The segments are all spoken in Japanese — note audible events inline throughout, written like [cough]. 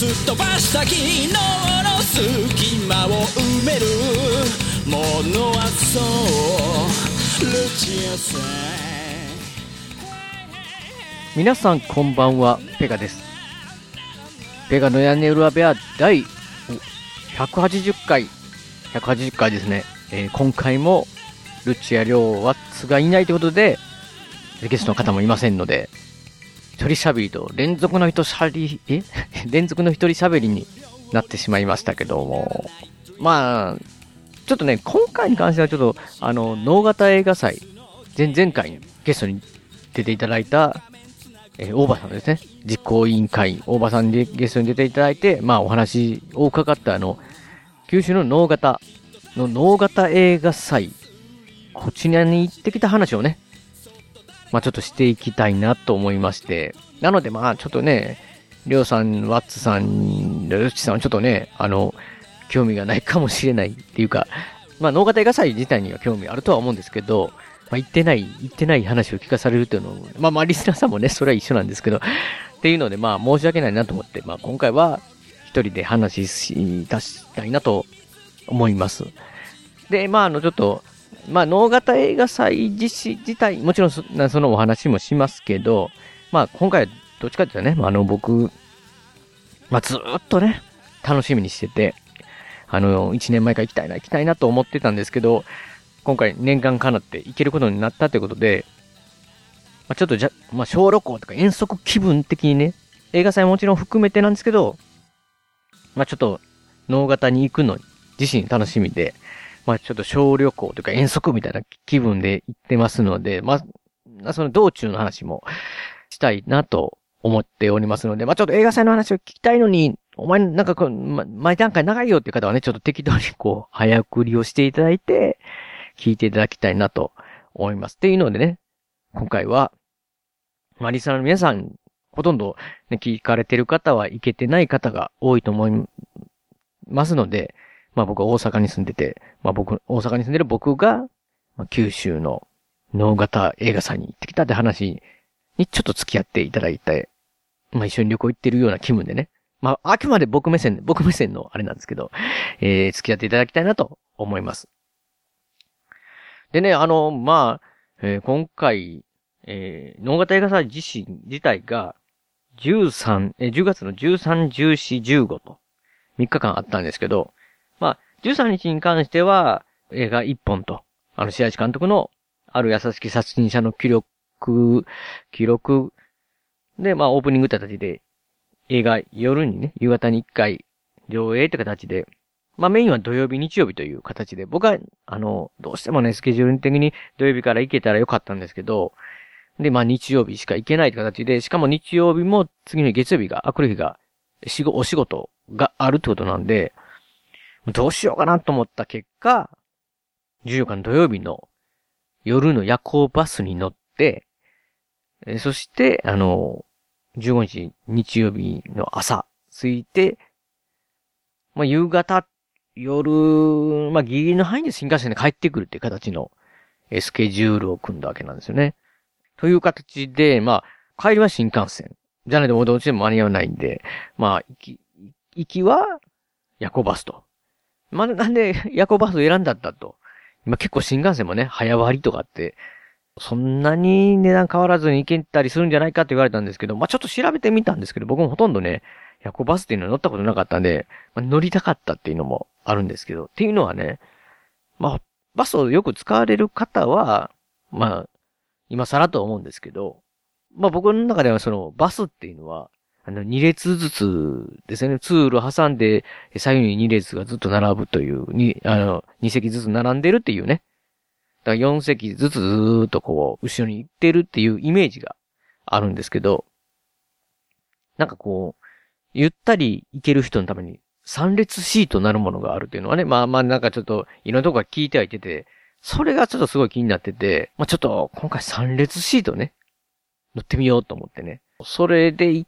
すっ飛ばした昨日の隙間を埋めるものはそうルチアさん皆さんこんばんは、ペガです。ペガの屋根裏部屋第180回、180回ですね。えー今回も、ルチア・リョウ・ワッツがいないということで、ゲストの方もいませんので、一人喋りと連続の一しゃり、[laughs] え？[laughs] 連続の一人喋りになってしまいましたけども、まあ、ちょっとね、今回に関してはちょっと、あの、脳型映画祭、前々回ゲストに出ていただいた、えー大場さんですね。実行委員会、大場さんでゲストに出ていただいて、まあお話を伺ったあの、九州の脳型の脳型映画祭、こちらに行ってきた話をね、まあちょっとしていきたいなと思いまして、なのでまあちょっとね、りょうさん、ワッツさん、ルッチさんはちょっとね、あの、興味がないかもしれないっていうか、まあ脳型映画祭自体には興味あるとは思うんですけど、まあ、言ってない、言ってない話を聞かされるっていうのを、まあまあリスナーさんもね、それは一緒なんですけど、っていうのでまあ申し訳ないなと思って、まあ今回は一人で話し出したいなと思います。で、まああのちょっと、まあ脳型映画祭実施自体、もちろんそそのお話もしますけど、まあ今回はどっちかっていうとね、まあの僕、まあずっとね、楽しみにしてて、あの、一年前から行きたいな、行きたいなと思ってたんですけど、今回念願かなって行けることになったということで、まあ、ちょっとじゃ、まあ、小旅行とか遠足気分的にね、映画祭ももちろん含めてなんですけど、まあ、ちょっと、脳型に行くの自身楽しみで、まあ、ちょっと小旅行というか遠足みたいな気分で行ってますので、まあ、その道中の話もしたいなと思っておりますので、まあ、ちょっと映画祭の話を聞きたいのに、お前なんかこう、ま、前段階長いよっていう方はね、ちょっと適当にこう、早送りをしていただいて、聞いていただきたいなと思います。っていうのでね、今回は、まあ、リスナーの皆さん、ほとんど、ね、聞かれてる方はいけてない方が多いと思いますので、まあ僕は大阪に住んでて、まあ僕、大阪に住んでる僕が、まあ、九州の脳型映画祭に行ってきたって話にちょっと付き合っていただいて、まあ一緒に旅行行ってるような気分でね、まああくまで僕目線、僕目線のあれなんですけど、えー、付き合っていただきたいなと思います。でね、あの、まあ、えー今回、えー、脳型映画祭自身自体が、13、えー10月の13、14、15と、3日間あったんですけど、まあ、13日に関しては、映画1本と、あの、試合監督の、ある優しき殺人者の記録、記録で、まあ、オープニングって形で、映画夜にね、夕方に1回、上映って形で、まあメインは土曜日、日曜日という形で、僕は、あの、どうしてもね、スケジュール的に土曜日から行けたらよかったんですけど、で、まあ日曜日しか行けないって形で、しかも日曜日も次の月曜日が、あくる日が、仕事、お仕事があるってことなんで、どうしようかなと思った結果、14日の土曜日の夜の夜行バスに乗って、えそして、あの、15日日曜日の朝、着いて、まあ、夕方、夜、まあ、ギリギリの範囲で新幹線で帰ってくるっていう形の、えスケジュールを組んだわけなんですよね。という形で、まあ、帰りは新幹線。じゃないともうどっちでも間に合わないんで、まあ、行き、行きは夜行バスと。まあ、なんで夜行バスを選んだんだと。今結構新幹線もね、早割りとかって、そんなに値段変わらずに行けたりするんじゃないかって言われたんですけど、まあ、ちょっと調べてみたんですけど、僕もほとんどね、夜行バスっていうのは乗ったことなかったんで、まあ、乗りたかったっていうのもあるんですけど、っていうのはね、まあ、バスをよく使われる方は、まあ、今更とは思うんですけど、まあ僕の中ではそのバスっていうのは、あの、2列ずつですね、通路挟んで、左右に2列がずっと並ぶという、に、あの、2席ずつ並んでるっていうね。だから4席ずつずーっとこう、後ろに行ってるっていうイメージがあるんですけど、なんかこう、ゆったり行ける人のために3列シートなるものがあるっていうのはね、まあまあなんかちょっと、いろんなとこか聞いてはいてて、それがちょっとすごい気になってて、まあちょっと、今回3列シートね、乗ってみようと思ってね。それで、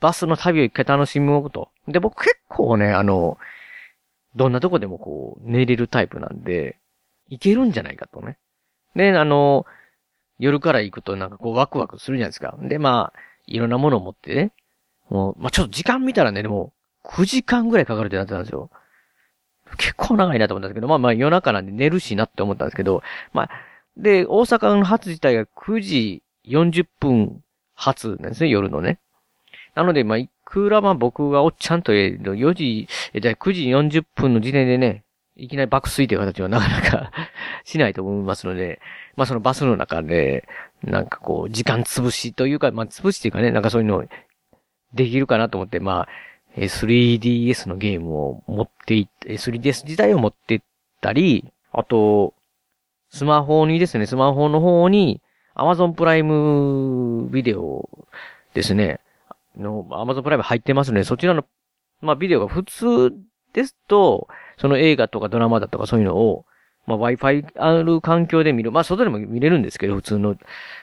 バスの旅を一回楽しもうと。で、僕結構ね、あの、どんなとこでもこう、寝れるタイプなんで、いけるんじゃないかとね。で、あの、夜から行くとなんかこうワクワクするじゃないですか。で、まあ、いろんなものを持ってね。もう、まあちょっと時間見たらね、でも、9時間ぐらいかかるってなってたんですよ。結構長いなと思ったんですけど、まあまあ夜中なんで寝るしなって思ったんですけど、まあ、で、大阪の発自体が9時40分発なんですね、夜のね。なので、まあ、いくらまあ僕がおっちゃんと言える4時、え、じゃ9時40分の時点でね、いきなり爆睡という形はなかなか [laughs] しないと思いますので、まあそのバスの中で、なんかこう、時間潰しというか、まあ潰しっていうかね、なんかそういうのできるかなと思って、まあ、3DS のゲームを持っていって、3DS 自体を持ってったり、あと、スマホにですね、スマホの方に、Amazon プライムビデオですね、の、Amazon プライム入ってますね。そちらの、まあビデオが普通ですと、その映画とかドラマだとかそういうのを、まあ Wi-Fi ある環境で見る。まあ外でも見れるんですけど、普通の、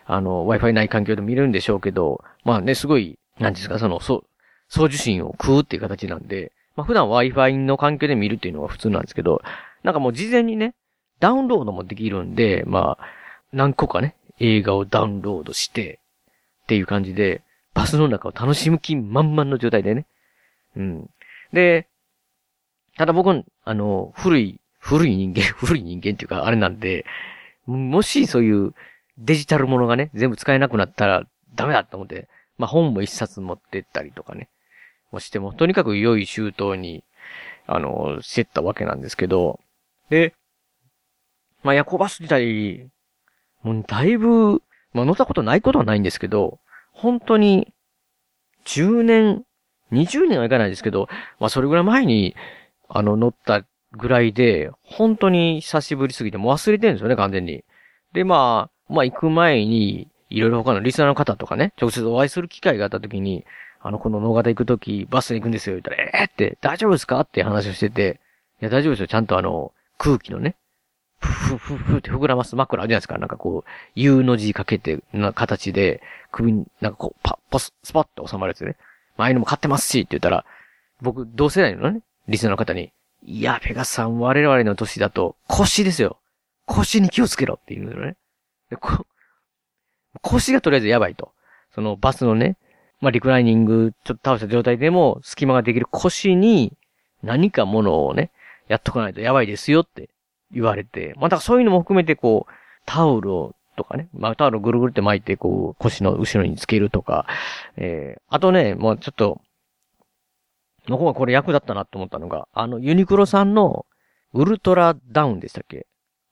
あの、Wi-Fi ない環境で見れるんでしょうけど、まあね、すごい、なんですか、その、そう、送受信を食うっていう形なんで、まあ普段 Wi-Fi の環境で見るっていうのが普通なんですけど、なんかもう事前にね、ダウンロードもできるんで、まあ、何個かね、映画をダウンロードして、っていう感じで、バスの中を楽しむ気満々の状態でね。うん。で、ただ僕、あの、古い、古い人間、[laughs] 古い人間っていうか、あれなんで、もしそういうデジタルものがね、全部使えなくなったらダメだと思って、まあ本も一冊持ってったりとかね、もしても、とにかく良い周到に、あの、してったわけなんですけど、で、まあ夜行バス自体、もうだいぶ、まあ乗ったことないことはないんですけど、本当に、10年、20年はいかないですけど、まあそれぐらい前に、あの乗ったぐらいで、本当に久しぶりすぎてもう忘れてるんですよね、完全に。で、まあ、まあ行く前に、いろいろ他のリスナーの方とかね、直接お会いする機会があった時に、あの、この野方行く時、バスで行くんですよ、言ったら、えー、って、大丈夫ですかって話をしてて、いや、大丈夫ですよ、ちゃんとあの、空気のね、ふふふふって膨らます枕あるじゃないですか。なんかこう、U の字かけて、な形で、首に、なんかこう、パッ、パス、スパッと収まるやつね。前のも買ってますし、って言ったら、僕、同世代のね、リスナーの方に、いや、ペガさん、我々の年だと、腰ですよ。腰に気をつけろって言うのね。でこ腰がとりあえずやばいと。そのバスのね、まあ、リクライニングちょっと倒した状態でも隙間ができる腰に何かものをね、やっとかないとやばいですよって言われて、まあ、だからそういうのも含めてこう、タオルをとかね、まあ、タオルぐるぐるって巻いてこう、腰の後ろにつけるとか、えー、あとね、もうちょっと、の方がこれ役立ったなと思ったのが、あの、ユニクロさんのウルトラダウンでしたっけ？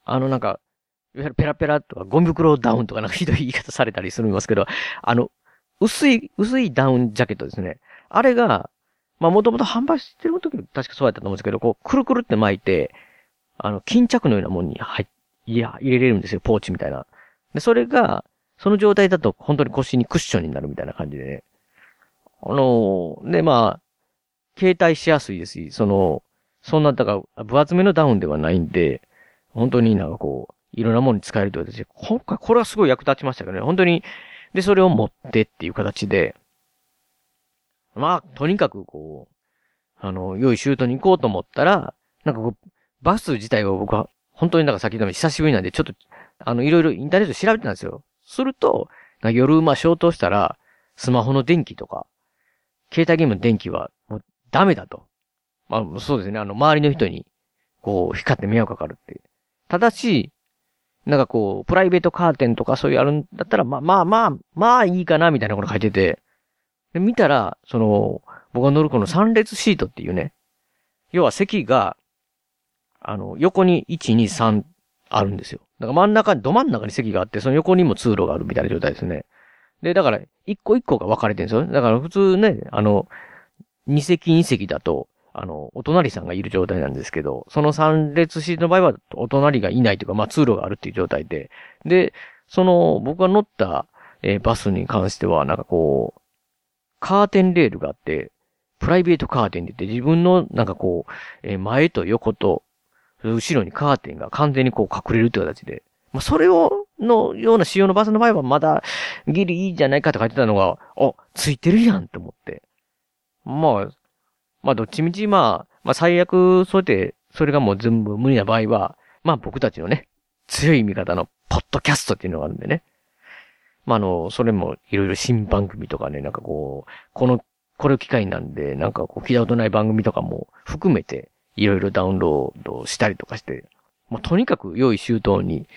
あのなんか、いわゆるペラペラとかゴミ袋ダウンとかなんかひどい [laughs] 言い方されたりするんですけど、あの、薄い、薄いダウンジャケットですね。あれが、まあもともと販売してる時確かそうやったと思うんですけど、こう、くるくるって巻いて、あの、巾着のようなもんに入、いや、入れれるんですよ、ポーチみたいな。で、それが、その状態だと本当に腰にクッションになるみたいな感じでね。あので、まあ、携帯しやすいですし、その、そんな、だから、分厚めのダウンではないんで、本当になんかこう、いろんなものに使えると私、今回これはすごい役立ちましたけどね。本当に、で、それを持ってっていう形で、まあ、とにかくこう、あの、良いシュートに行こうと思ったら、なんかこう、バス自体を僕は、本当になんか先ほども久しぶりなんで、ちょっと、あの、いろいろインターネット調べてたんですよ。すると、夜、まあ、消灯したら、スマホの電気とか、携帯ゲームの電気は、もう、ダメだと。まあ、そうですね。あの、周りの人に、こう、光って迷惑かかるって。ただし、なんかこう、プライベートカーテンとかそういうあるんだったら、まあまあまあ、まあいいかな、みたいなこと書いてて。で、見たら、その、僕が乗るこの3列シートっていうね、要は席が、あの、横に1、2、3あるんですよ。だから真ん中に、ど真ん中に席があって、その横にも通路があるみたいな状態ですね。で、だから、一個一個が分かれてるんですよ。だから普通ね、あの、二席二席だと、あの、お隣さんがいる状態なんですけど、その三列シートの場合は、お隣がいないというか、まあ通路があるっていう状態で、で、その、僕が乗った、えー、バスに関しては、なんかこう、カーテンレールがあって、プライベートカーテンって言って自分のなんかこう、えー前と横と、後ろにカーテンが完全にこう隠れるって形で。まあ、それを、のような仕様のバスの場合はまだギリいいじゃないかって書いてたのが、あ、ついてるやんって思って。まあ、まあどっちみちまあ、まあ最悪、そうやって、それがもう全部無理な場合は、まあ僕たちのね、強い味方のポッドキャストっていうのがあるんでね。まああの、それもいろいろ新番組とかね、なんかこう、この、これを機会なんで、なんかこう聞いたことない番組とかも含めて、いろいろダウンロードしたりとかして、まあとにかく良い周到に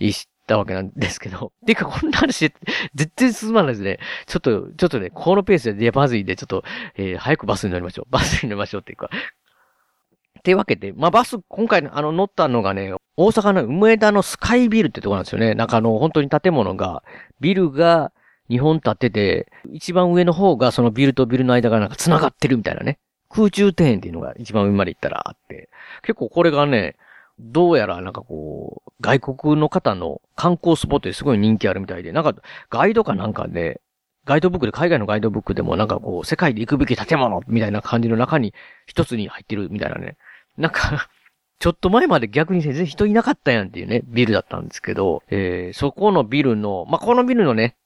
したわけなんですけど。[laughs] てかこんな話、絶対進まないですね。ちょっと、ちょっとね、このペースで出まずいで、ちょっと、えー早くバスに乗りましょう。バスに乗りましょうっていうか。っていうわけで、まあ、バス、今回、あの、乗ったのがね、大阪の梅田のスカイビルってとこなんですよね。なんかあの、本当に建物が、ビルが2本建てて、一番上の方がそのビルとビルの間がなんか繋がってるみたいなね。空中庭園っていうのが一番上まで行ったらあって。結構これがね、どうやらなんかこう、外国の方の観光スポットですごい人気あるみたいで、なんかガイドかなんかで、ガイドブックで、海外のガイドブックでもなんかこう、世界で行くべき建物みたいな感じの中に一つに入ってるみたいなね。なんか、ちょっと前まで逆に全然人いなかったやんっていうね、ビルだったんですけど、えー、そこのビルの、まあ、このビルのね、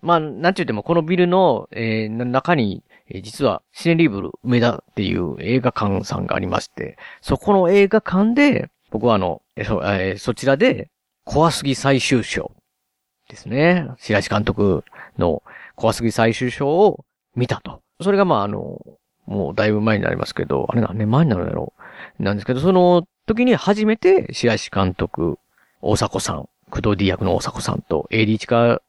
まあ、なんて言ってもこのビルの、えー、中に、えー実はシネリブル梅田っていう映画館さんがありまして、そこの映画館で、僕はあの、えそえーそちらで、怖すぎ最終章ですね。白石監督の怖すぎ最終章を見たと。それがまああの、もうだいぶ前になりますけど、あれ何年前になるんだろう。なんですけど、その時に初めて白石監督、大迫さん、工藤 D 役の大迫さんと、AD チカ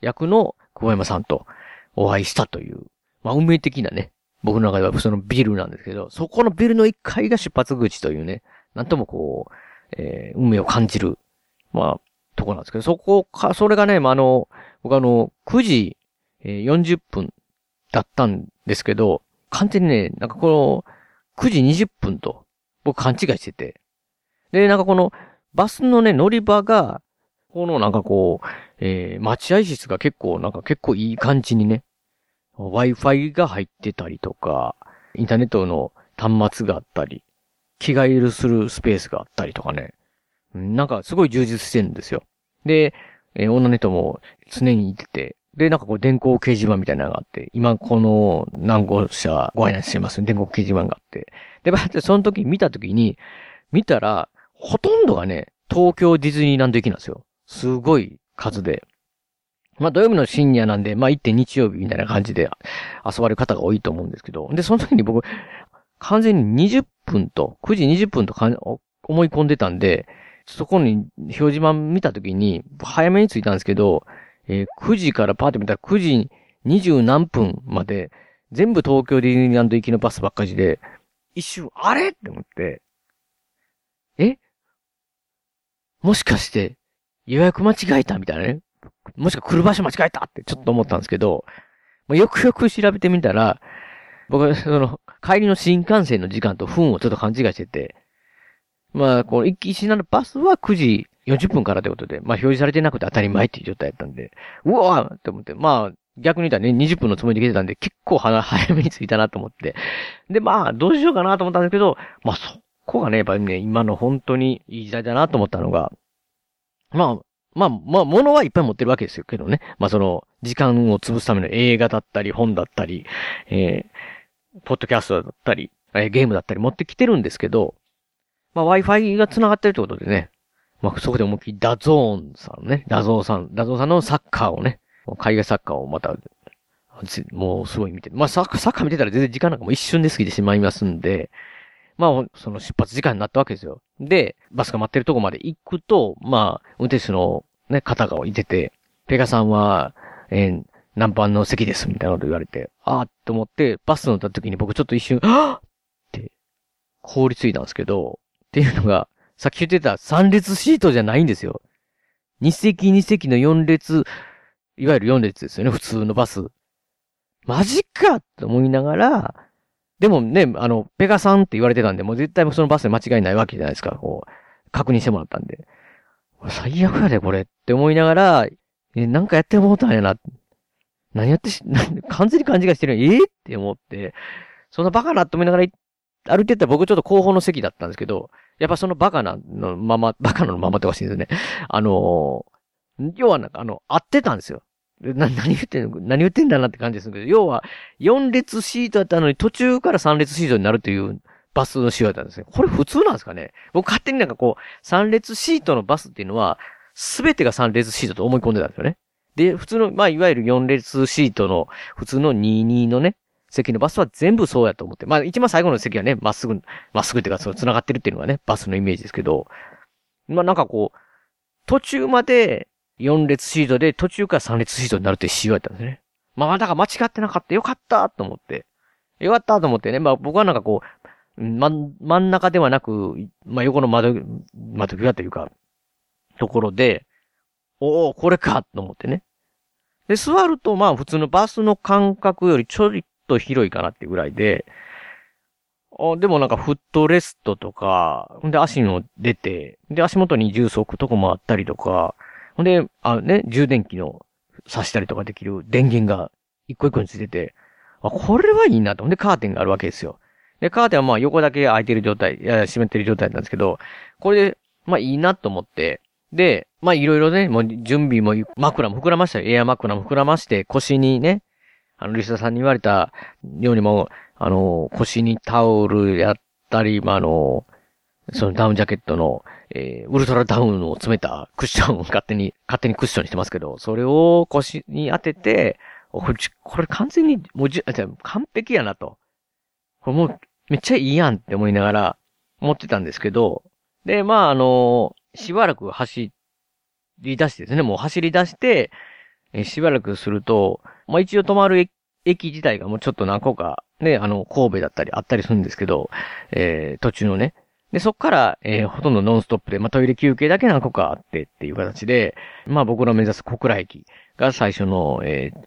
役の久保山さんとお会いしたという、まあ運命的なね、僕の中ではそのビルなんですけど、そこのビルの1階が出発口というね、なんともこう、えー運命を感じる、まあ、とこなんですけど、そこか、それがね、まあ、あの、僕あの、9時、40分だったんですけど、完全にね、なんかこの、9時20分と、僕勘違いしてて。で、なんかこの、バスのね、乗り場が、このなんかこう、えー待合室が結構、なんか結構いい感じにね、Wi-Fi が入ってたりとか、インターネットの端末があったり、着替えるするスペースがあったりとかね。なんかすごい充実してるんですよ。で、えー女ネットも常にいてて、で、なんかこう電光掲示板みたいなのがあって、今この何号車ご案内してます電光掲示板があって。で、ばってその時見た時に、見たら、ほとんどがね、東京ディズニーランド行きなんですよ。すごい数で。まあ土曜日の深夜なんで、まあ行って日曜日みたいな感じで遊ばれる方が多いと思うんですけど、で、その時に僕、完全に20分と、9時20分とか思い込んでたんで、そこに表示板見た時に、早めに着いたんですけど、えー9時からパーって見たら9時20何分まで、全部東京ディズニーランド行きのバスばっかりで、一瞬、あれ？って思って、え？もしかして、予約間違えたみたいなね。もしくは来る場所間違えたってちょっと思ったんですけど、まあよくよく調べてみたら、僕はその、帰りの新幹線の時間と分をちょっと勘違いしてて、まあ、この一気になるバスは9時40分からということで、まあ表示されてなくて当たり前っていう状態だったんで、うわーって思って、まあ、逆に言ったらね、20分のつもりで来てたんで、結構早めに着いたなと思って。で、まあ、どうしようかなと思ったんですけど、まあそこがね、やっぱりね、今の本当にいい時代だなと思ったのが、まあ、まあ、まあ、物はいっぱい持ってるわけですよけどね。まあ、その、時間を潰すための映画だったり、本だったり、えー、ポッドキャストだったり、えーゲームだったり持ってきてるんですけど、まあ、Wi-Fi が繋がってるってことでね、まあ、そこで思いっきりダゾーンさんね、ダゾーンさん、ダゾーンさんのサッカーをね、海外サッカーをまた、もうすごい見てる。まあ、サッカー、サッカー見てたら全然時間なんかも一瞬で過ぎてしまいますんで、まあ、その出発時間になったわけですよ。で、バスが待ってるとこまで行くと、まあ、運転手のね、方がいてて、ペガさんは、えー何番の席です、みたいなこと言われて、あーって思って、バス乗った時に僕ちょっと一瞬、はぁって、凍りついたんですけど、っていうのが、さっき言ってた3列シートじゃないんですよ。2席2席の4列、いわゆる4列ですよね、普通のバス。マジかって思いながら、でもね、あの、ペガさんって言われてたんで、もう絶対そのバスで間違いないわけじゃないですか、こう、確認してもらったんで。最悪やで、これって思いながら、え、なんかやってもうたんやな。何やってし、[laughs] 完全に勘違いしてるええって思って、そんなバカなと思いながら歩いてったら僕ちょっと後方の席だったんですけど、やっぱそのバカなのまま、バカなのままっておかしいですね。あのー、要はなんかあの、合ってたんですよ。な、[laughs] 何言ってんの？何言ってんだなって感じですけど、要は、4列シートだったのに途中から3列シートになるというバスの仕様だったんですね。これ普通なんですかね？僕勝手になんかこう、3列シートのバスっていうのは、すべてが3列シートと思い込んでたんですよね。で、普通の、まあ、いわゆる4列シートの、普通の22のね、席のバスは全部そうやと思って。まあ、一番最後の席はね、まっすぐ、まっすぐっていうか、その繋がってるっていうのがね、バスのイメージですけど、まあ、なんかこう、途中まで4列シートで、途中から3列シートになるって仕様やったんですね。まあ、だから間違ってなかった。よかったと思って。よかったと思ってね。まあ、僕はなんかこう、ま、真ん中ではなく、まあ、横の窓、窓際というか、ところで、おお、これかと思ってね。で、座ると、まあ、普通のバスの間隔よりちょいと広いかなってぐらいで、あでもなんかフットレストとか、んで足も出て、で足元に重足とこもあったりとか、ほんで、あね、充電器の挿したりとかできる電源が一個一個についてて、あ、これはいいなと。ほんでカーテンがあるわけですよ。で、カーテンはまあ横だけ開いてる状態、いや、閉めてる状態なんですけど、これで、まあいいなと思って、で、まあいろいろね、もう準備も枕も膨らましたよ。エア枕も膨らまして、腰にね、あの、リスナーさんに言われたようにも、あの、腰にタオルやったり、まあ、あの、そのダウンジャケットの、えー、ウルトラダウンを詰めたクッションを [laughs] 勝手に、勝手にクッションにしてますけど、それを腰に当てて、これ、これ完全に、もうじ、完璧やなと。これもう、めっちゃいいやんって思いながら、思ってたんですけど、で、まあ、あの、しばらく走り出してですね、もう走り出して、え、しばらくすると、まあ一応止まる駅自体がもうちょっと何個か、ね、あの、神戸だったりあったりするんですけど、えー、途中のね。で、そっから、えー、ほとんどノンストップで、まあトイレ休憩だけ何個かあってっていう形で、まあ僕の目指す小倉駅が最初の、えー、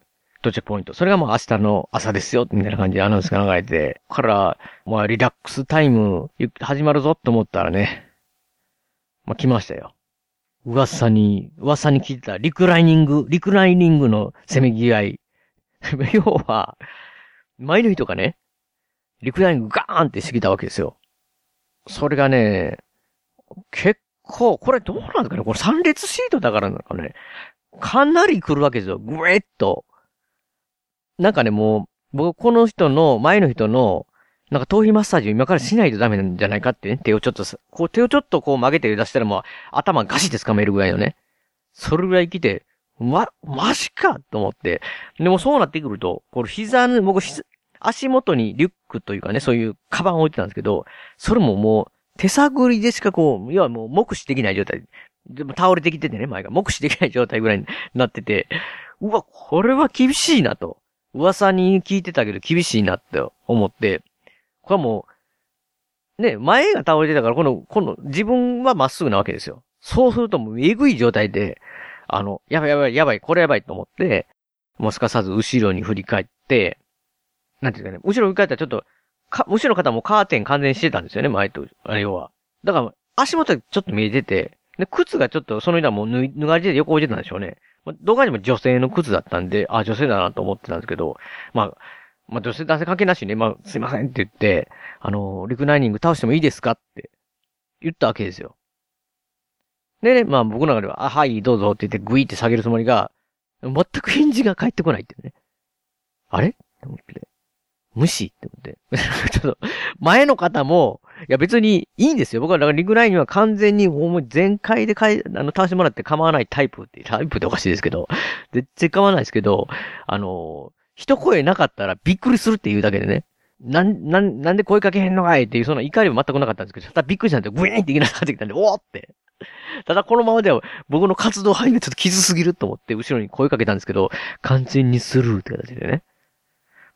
到着ポイント。それがもう明日の朝ですよ、みたいな感じでアナウンスが流れて、から、まあリラックスタイム、始まるぞと思ったらね、まあ来ましたよ。噂に、噂に聞いてたリクライニング、リクライニングのせめぎ合い。[laughs] 要は、前の日とかね、リクライニングガーンってしてきたわけですよ。それがね、結構、これどうなんですかねこれ3列シートだからなんかね、かなり来るわけですよ。ぐえっと。なんかね、もう、僕この人の、前の人の、なんか頭皮マッサージを今からしないとダメなんじゃないかってね。手をちょっと、こう手をちょっとこう曲げて出したらもう頭ガシって掴めるぐらいのね。それぐらい来て、ま、マジかと思って。でもそうなってくると、これ膝の、僕足元にリュックというかね、そういうカバンを置いてたんですけど、それももう手探りでしかこう、要はもう目視できない状態。でも倒れてきててね、前が目視できない状態ぐらいになってて、うわ、これは厳しいなと。噂に聞いてたけど厳しいなって思って、これはもう、ね、前が倒れてたから、この、この、自分はまっすぐなわけですよ。そうするともう、えぐい状態で、あの、やばいやばいやばい、これやばいと思って、もうすかさず後ろに振り返って、なんていうかね、後ろ振り返ったらちょっと、か、後ろの方もカーテン完全にしてたんですよね、前と、あれ要は。だから、足元ちょっと見えてて、で、靴がちょっとその間もう脱、がれて横置いてたんでしょうね。まあ、動画にも女性の靴だったんで、あ、女性だなと思ってたんですけど、まあ、まあ、女性男性関係なしにね、まあ、すいませんって言って、あの、リクライニング倒してもいいですかって言ったわけですよ。でね、まあ僕の中では、あ、はい、どうぞって言ってグイって下げるつもりが、全く返事が返ってこないってね。あれ？って思って。無視って思って。[laughs] ちょっと、前の方も、いや別にいいんですよ。僕はだからリクライングは完全にもう全開でかい、あの、倒してもらって構わないタイプって、タイプっておかしいですけど、絶対構わないですけど、あの、一声なかったらびっくりするっていうだけでね。なん、なん、なんで声かけへんのかいっていう、その怒りは全くなかったんですけど、ただびっくりしたんで、グイーンっていきなりかってきたんで、おーって。ただこのままでは僕の活動範囲がちょっと傷すぎると思って後ろに声かけたんですけど、完全にスルーって形でね。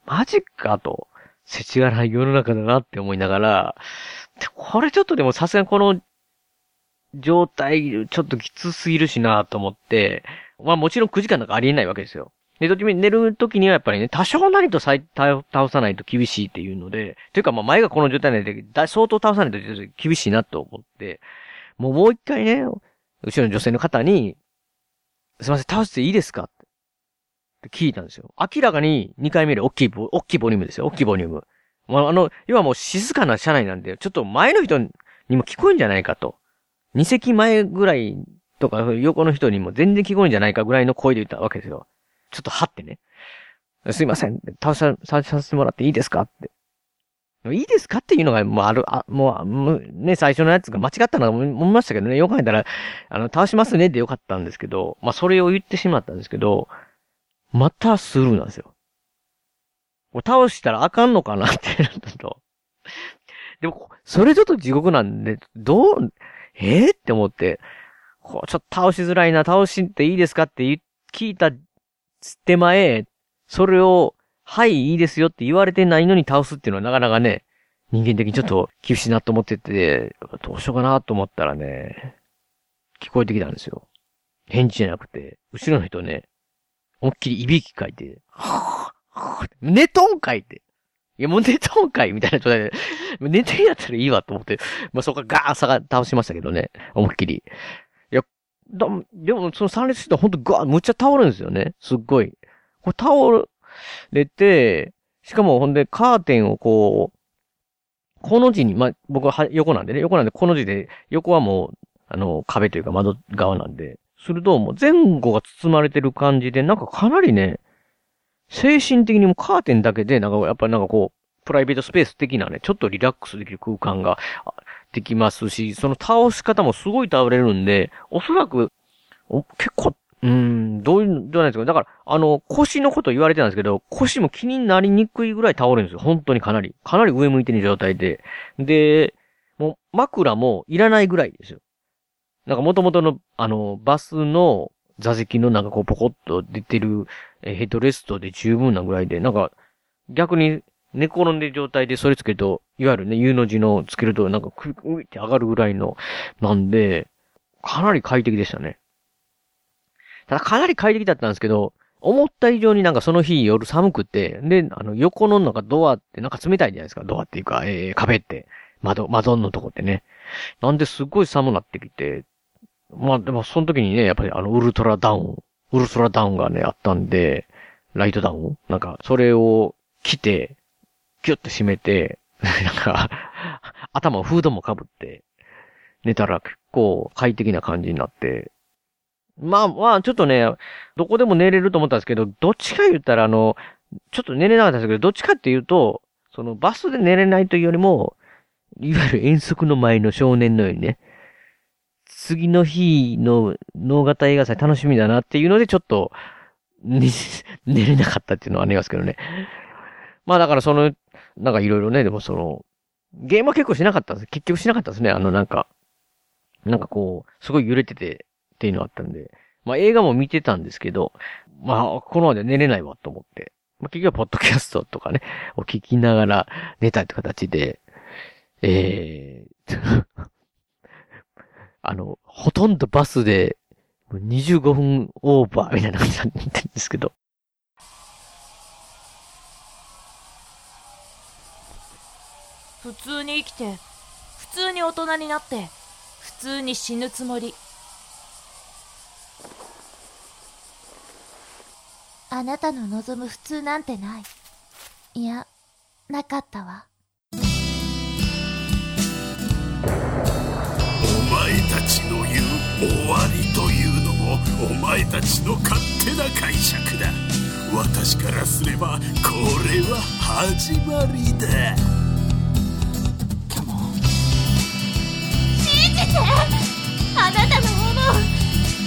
マジかと。世知辛い世の中だなって思いながら、これちょっとでもさすがにこの状態、ちょっときつすぎるしなと思って、まあもちろん9時間なんかありえないわけですよ。寝時に寝る時にはやっぱりね、多少なりと倒さないと厳しいっていうので、というかまあ前がこの状態で相当倒さないと厳しいなと思って、もうもう一回ね、後ろの女性の方に、すいません、倒していいですかって。聞いたんですよ。明らかに2回目で大きいボ、大きいボリュームですよ。大きいボリューム。まあ、あの、要はもう静かな車内なんで、ちょっと前の人にも聞こえんじゃないかと。2席前ぐらいとか、横の人にも全然聞こえんじゃないかぐらいの声で言ったわけですよ。ちょっとはってね。すいません。倒さ、倒させてもらっていいですかって。いいですかっていうのが、もうある、あ、もう、ね、最初のやつが間違ったのは思いましたけどね、よく考えたら、あの、倒しますねでよかったんですけど、まあ、それを言ってしまったんですけど、またスルーなんですよ。倒したらあかんのかなってなったと。でも、それちょっと地獄なんで、どう、えー、って思って、こう、ちょっと倒しづらいな、倒していいですかって聞いた手前、それをはい、いいですよって言われてないのに倒すっていうのはなかなかね、人間的にちょっと厳しいなと思ってて、どうしようかなと思ったらね、聞こえてきたんですよ。返事じゃなくて、後ろの人ね、思いっきりいびきかいて、はぁ、はぁ、寝とんかいって。いや、もう寝とんかいみたいな状態で、寝てんやったらいいわと思って、まあ、そこからガーッさが倒しましたけどね、思いっきり。いや、だ、でもその3列してほんとガーッむっちゃ倒るんですよね。すっごい。これ倒る、でて、しかもほんでカーテンをこう、この字に、まあ、僕は横なんでね、横なんでこの字で、横はもう、あの、壁というか窓側なんで、するともう前後が包まれてる感じで、なんかかなりね、精神的にもカーテンだけで、なんかやっぱりなんかこう、プライベートスペース的なね、ちょっとリラックスできる空間ができますし、その倒し方もすごい倒れるんで、おそらく、結構うん、どういう、どうなんですかだから、あの、腰のこと言われてたんですけど、腰も気になりにくいぐらい倒れるんですよ。本当にかなり。かなり上向いてる状態で。で、もう枕もいらないぐらいですよ。なんか元々の、あの、バスの座席のなんかこうポコッと出てるヘッドレストで十分なぐらいで、なんか逆に寝転んでる状態でそれつけると、いわゆるね、U の字のつけるとなんかクイクイって上がるぐらいの、なんで、かなり快適でしたね。ただかなり快適だったんですけど、思った以上になんかその日夜寒くて、で、あの横のなんかドアってなんか冷たいじゃないですか。ドアっていうか、えー、壁って。窓、窓のとこってね。なんですっごい寒なってきて、まあでもその時にね、やっぱりあのウルトラダウン、ウルトラダウンがね、あったんで、ライトダウンなんか、それを着て、キュッと締めて、[laughs] なんか、頭フードも被って、寝たら結構快適な感じになって、まあまあ、ちょっとね、どこでも寝れると思ったんですけど、どっちか言ったらあの、ちょっと寝れなかったんですけど、どっちかっていうと、そのバスで寝れないというよりも、いわゆる遠足の前の少年のようにね、次の日の脳型映画祭楽しみだなっていうので、ちょっと、[laughs] 寝れなかったっていうのはありますけどね。まあだからその、なんかいろいろね、でもその、ゲームは結構しなかったんです。結局しなかったですね。あのなんか、なんかこう、すごい揺れてて、っていうのがあったんで、まあ映画も見てたんですけど、まあこのままで寝れないわと思って、まあ結局はポッドキャストとかね、を聞きながら寝たって形で、えー、あの、ほとんどバスで25分オーバーみたいな感じになってるんですけど、普通に生きて普通に大人になって普通に死ぬつもりあなたの望む普通なんてない。いや、なかったわ。前たちの言う終わりというのもお前たちの勝手な解釈だ。私からすればこれは始まりだ。信じて。あなたの思う。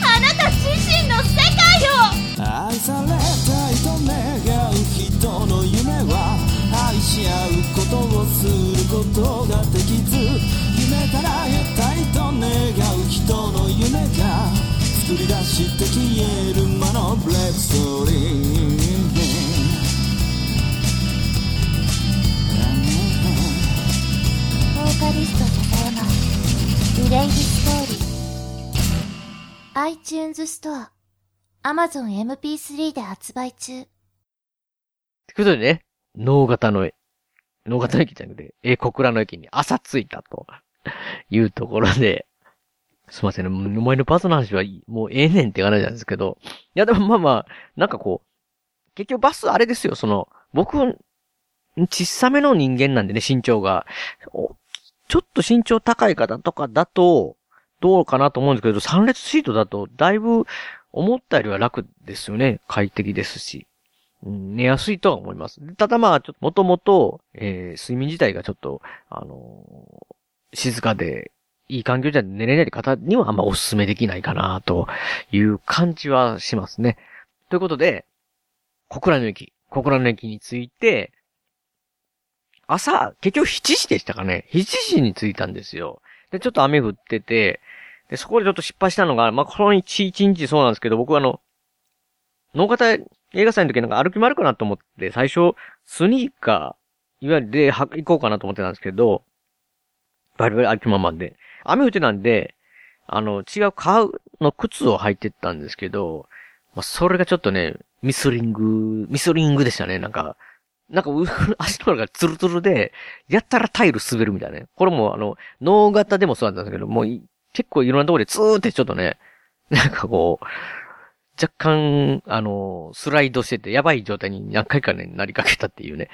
あなた自身の世界を。愛されたいと願う人の夢は愛し合うことをすることができず夢から得たいと願う人の夢が作り出して消える魔のブレックストーリー。ボーカリスト笹山リレイジストーリー iTunes ストア Amazon MP3 で発売中。ってことでね、脳型の、脳型の駅じゃなくて、え、小倉の駅に朝着いたと。[laughs] いうところで、すいませんね、お前のパートの話はもうええねんって言わなんですけど、いやでもまあまあ、なんかこう、結局バスあれですよ、その、僕、小さめの人間なんでね、身長が。ちょっと身長高い方とかだと、どうかなと思うんですけど、3列シートだと、だいぶ思ったよりは楽ですよね。快適ですし。うん、寝やすいとは思います。ただまあ、ちょっと、もともと、えー、睡眠自体がちょっと、あのー静かで、いい環境じゃ寝れない方にはあんまお勧めできないかな、という感じはしますね。ということで、小倉の駅、小倉の駅に着いて、朝、結局7時でしたかね ?7 時に着いたんですよ。で、ちょっと雨降ってて、で、そこでちょっと失敗したのが、まあ、この1、1日そうなんですけど、僕はあの、脳型映画祭の時なんか歩き回るかなと思って、最初、スニーカー、いわゆるで行こうかなと思ってたんですけど、バリバリ歩きままで。雨降ってたんで、あの、違う革の靴を履いてったんですけど、まあ、それがちょっとね、ミスリング、ミスリングでしたね、なんか。なんか、[laughs] 足の裏がツルツルで、やったらタイル滑るみたいなね。これもあの、直方でもそうだったんですけど、もう結構いろんなところでツーってちょっとね、なんかこう、若干、あの、スライドしてて、やばい状態に何回かね、なりかけたっていうね。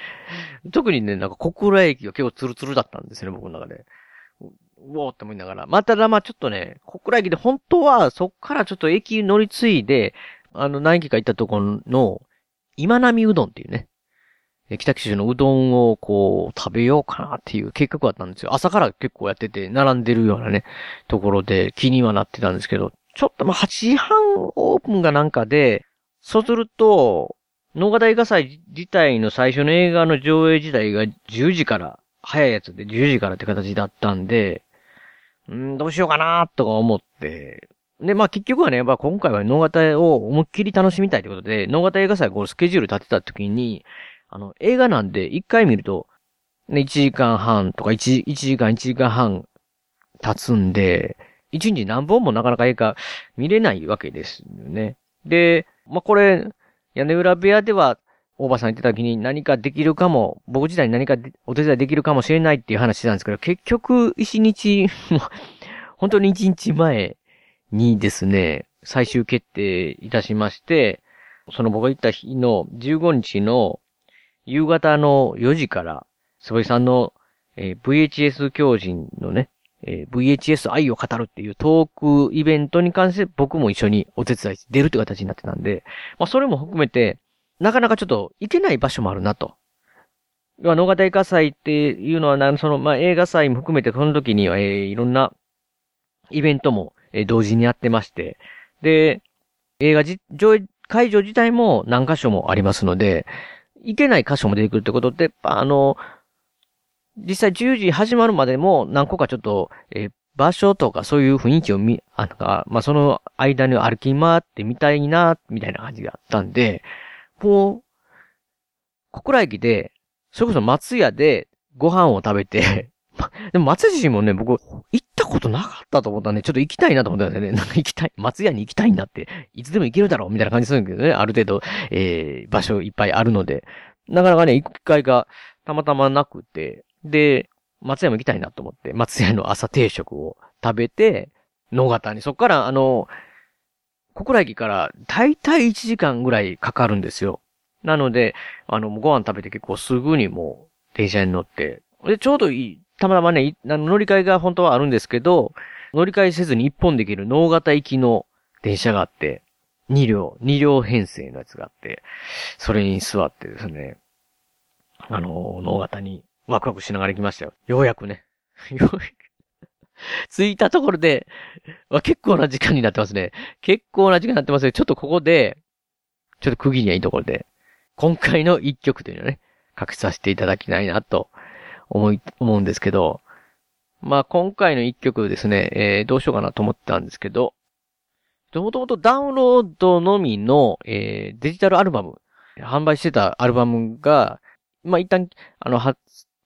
特にね、なんか小倉駅が結構ツルツルだったんですね、僕の中で。うおーって思いながら。ま、ただまあちょっとね、小倉駅で本当はそっからちょっと駅乗り継いで、あの、何駅か行ったところの、今波うどんっていうね、北九州のうどんをこう、食べようかなっていう計画だったんですよ。朝から結構やってて、並んでるようなね、ところで気にはなってたんですけど、ちょっとまあ8時半オープンがなんかで、そうすると、農画映画祭自体の最初の映画の上映自体が10時から、早いやつで10時からって形だったんで、うん、どうしようかなとか思って、で、まあ結局はね、まあ今回は脳型を思いっきり楽しみたいということで、脳型映画祭こうスケジュール立てた時に、あの、映画なんで一回見ると、ね、1時間半とか 1, 1時間1時間半経つんで、1日何本もなかなか映画見れないわけですよね。で、まあこれ、屋根裏部屋では、大場さん言ってた時に何かできるかも、僕自体に何かお手伝いできるかもしれないっていう話してたんですけど、結局、一日、[laughs] 本当に一日前にですね、最終決定いたしまして、その僕が行った日の15日の夕方の4時から、坪井さんの、えー VHS 狂人のね、えー VHS 愛を語るっていうトークイベントに関して僕も一緒にお手伝い出るって形になってたんで、まあそれも含めて、なかなかちょっと行けない場所もあるなと。要は、農画大火祭っていうのは、その、まあ映画祭も含めて、その時には、えーいろんなイベントも、えー同時にやってまして、で、映画じ、上会場自体も何箇所もありますので、行けない箇所も出てくるってことで、やっぱあの、実際10時始まるまでも何個かちょっと、えー場所とかそういう雰囲気を見、あのか、まあ、その間に歩き回ってみたいな、みたいな感じがあったんで、もう、小倉駅で、それこそ松屋でご飯を食べて、[laughs] でも松屋自身もね、僕、行ったことなかったと思ったんで、ちょっと行きたいなと思ったんですよね。なんか行きたい、松屋に行きたいんだって、いつでも行けるだろうみたいな感じするんだけどね、ある程度、えー、場所いっぱいあるので。なかなかね、行く機会がたまたまなくて、で、松屋も行きたいなと思って、松屋の朝定食を食べて、野方に、そっから、あの、小倉駅から、だいたい1時間ぐらいかかるんですよ。なので、あの、ご飯食べて結構すぐにもう、電車に乗って、で、ちょうどいい、たまたまね、乗り換えが本当はあるんですけど、乗り換えせずに一本できる脳型行きの電車があって、2両、2両編成のやつがあって、それに座ってですね、あの、脳型にワクワクしながら行きましたよ。ようやくね。[laughs] 着いたところで、結構な時間になってますね。結構な時間になってますね。ちょっとここで、ちょっと区切りがいいところで、今回の一曲というのをね、書きさせていただきたいなと思い、思うんですけど、まあ今回の一曲ですね、えー、どうしようかなと思ったんですけど、もともとダウンロードのみの、えー、デジタルアルバム、販売してたアルバムが、まあ一旦、あの、発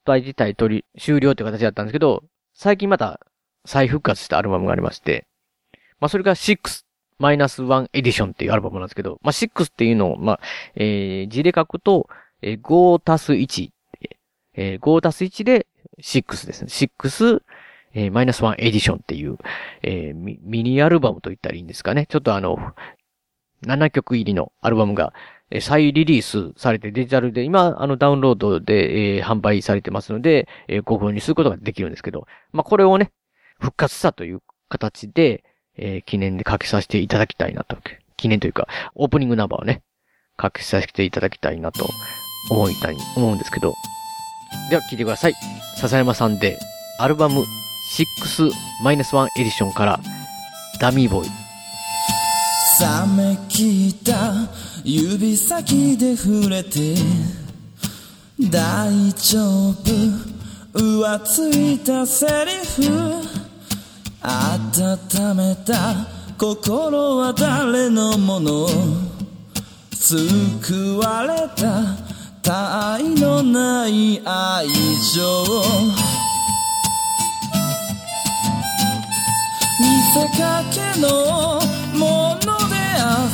売自体取り、終了という形だったんですけど、最近また再復活したアルバムがありまして、まあそれが6 1エディションっていうアルバムなんですけど、まあ6っていうのを、まあ、えー、字で書くと、えー、5たす1、えー、5たす1で6ですね。6、えー、マイナス1エディションっていう、えーミ、ニアルバムと言ったらいいんですかね。ちょっとあの、7曲入りのアルバムが、再リリースされてデジタルで、今、あの、ダウンロードで、えー販売されてますので、えーご購入することができるんですけど、まあ、これをね、復活したという形で、えー記念でかけさせていただきたいなと。記念というか、オープニングナンバーをね、かけさせていただきたいなと思いたい、思うんですけど。では聞いてください。笹山さんで、アルバム6-1エディションから、ダミーボーイ。冷め切った指先で触れて大丈夫浮ついたセリフ温めた心は誰のもの？救われた他愛のない愛情見せかけのもので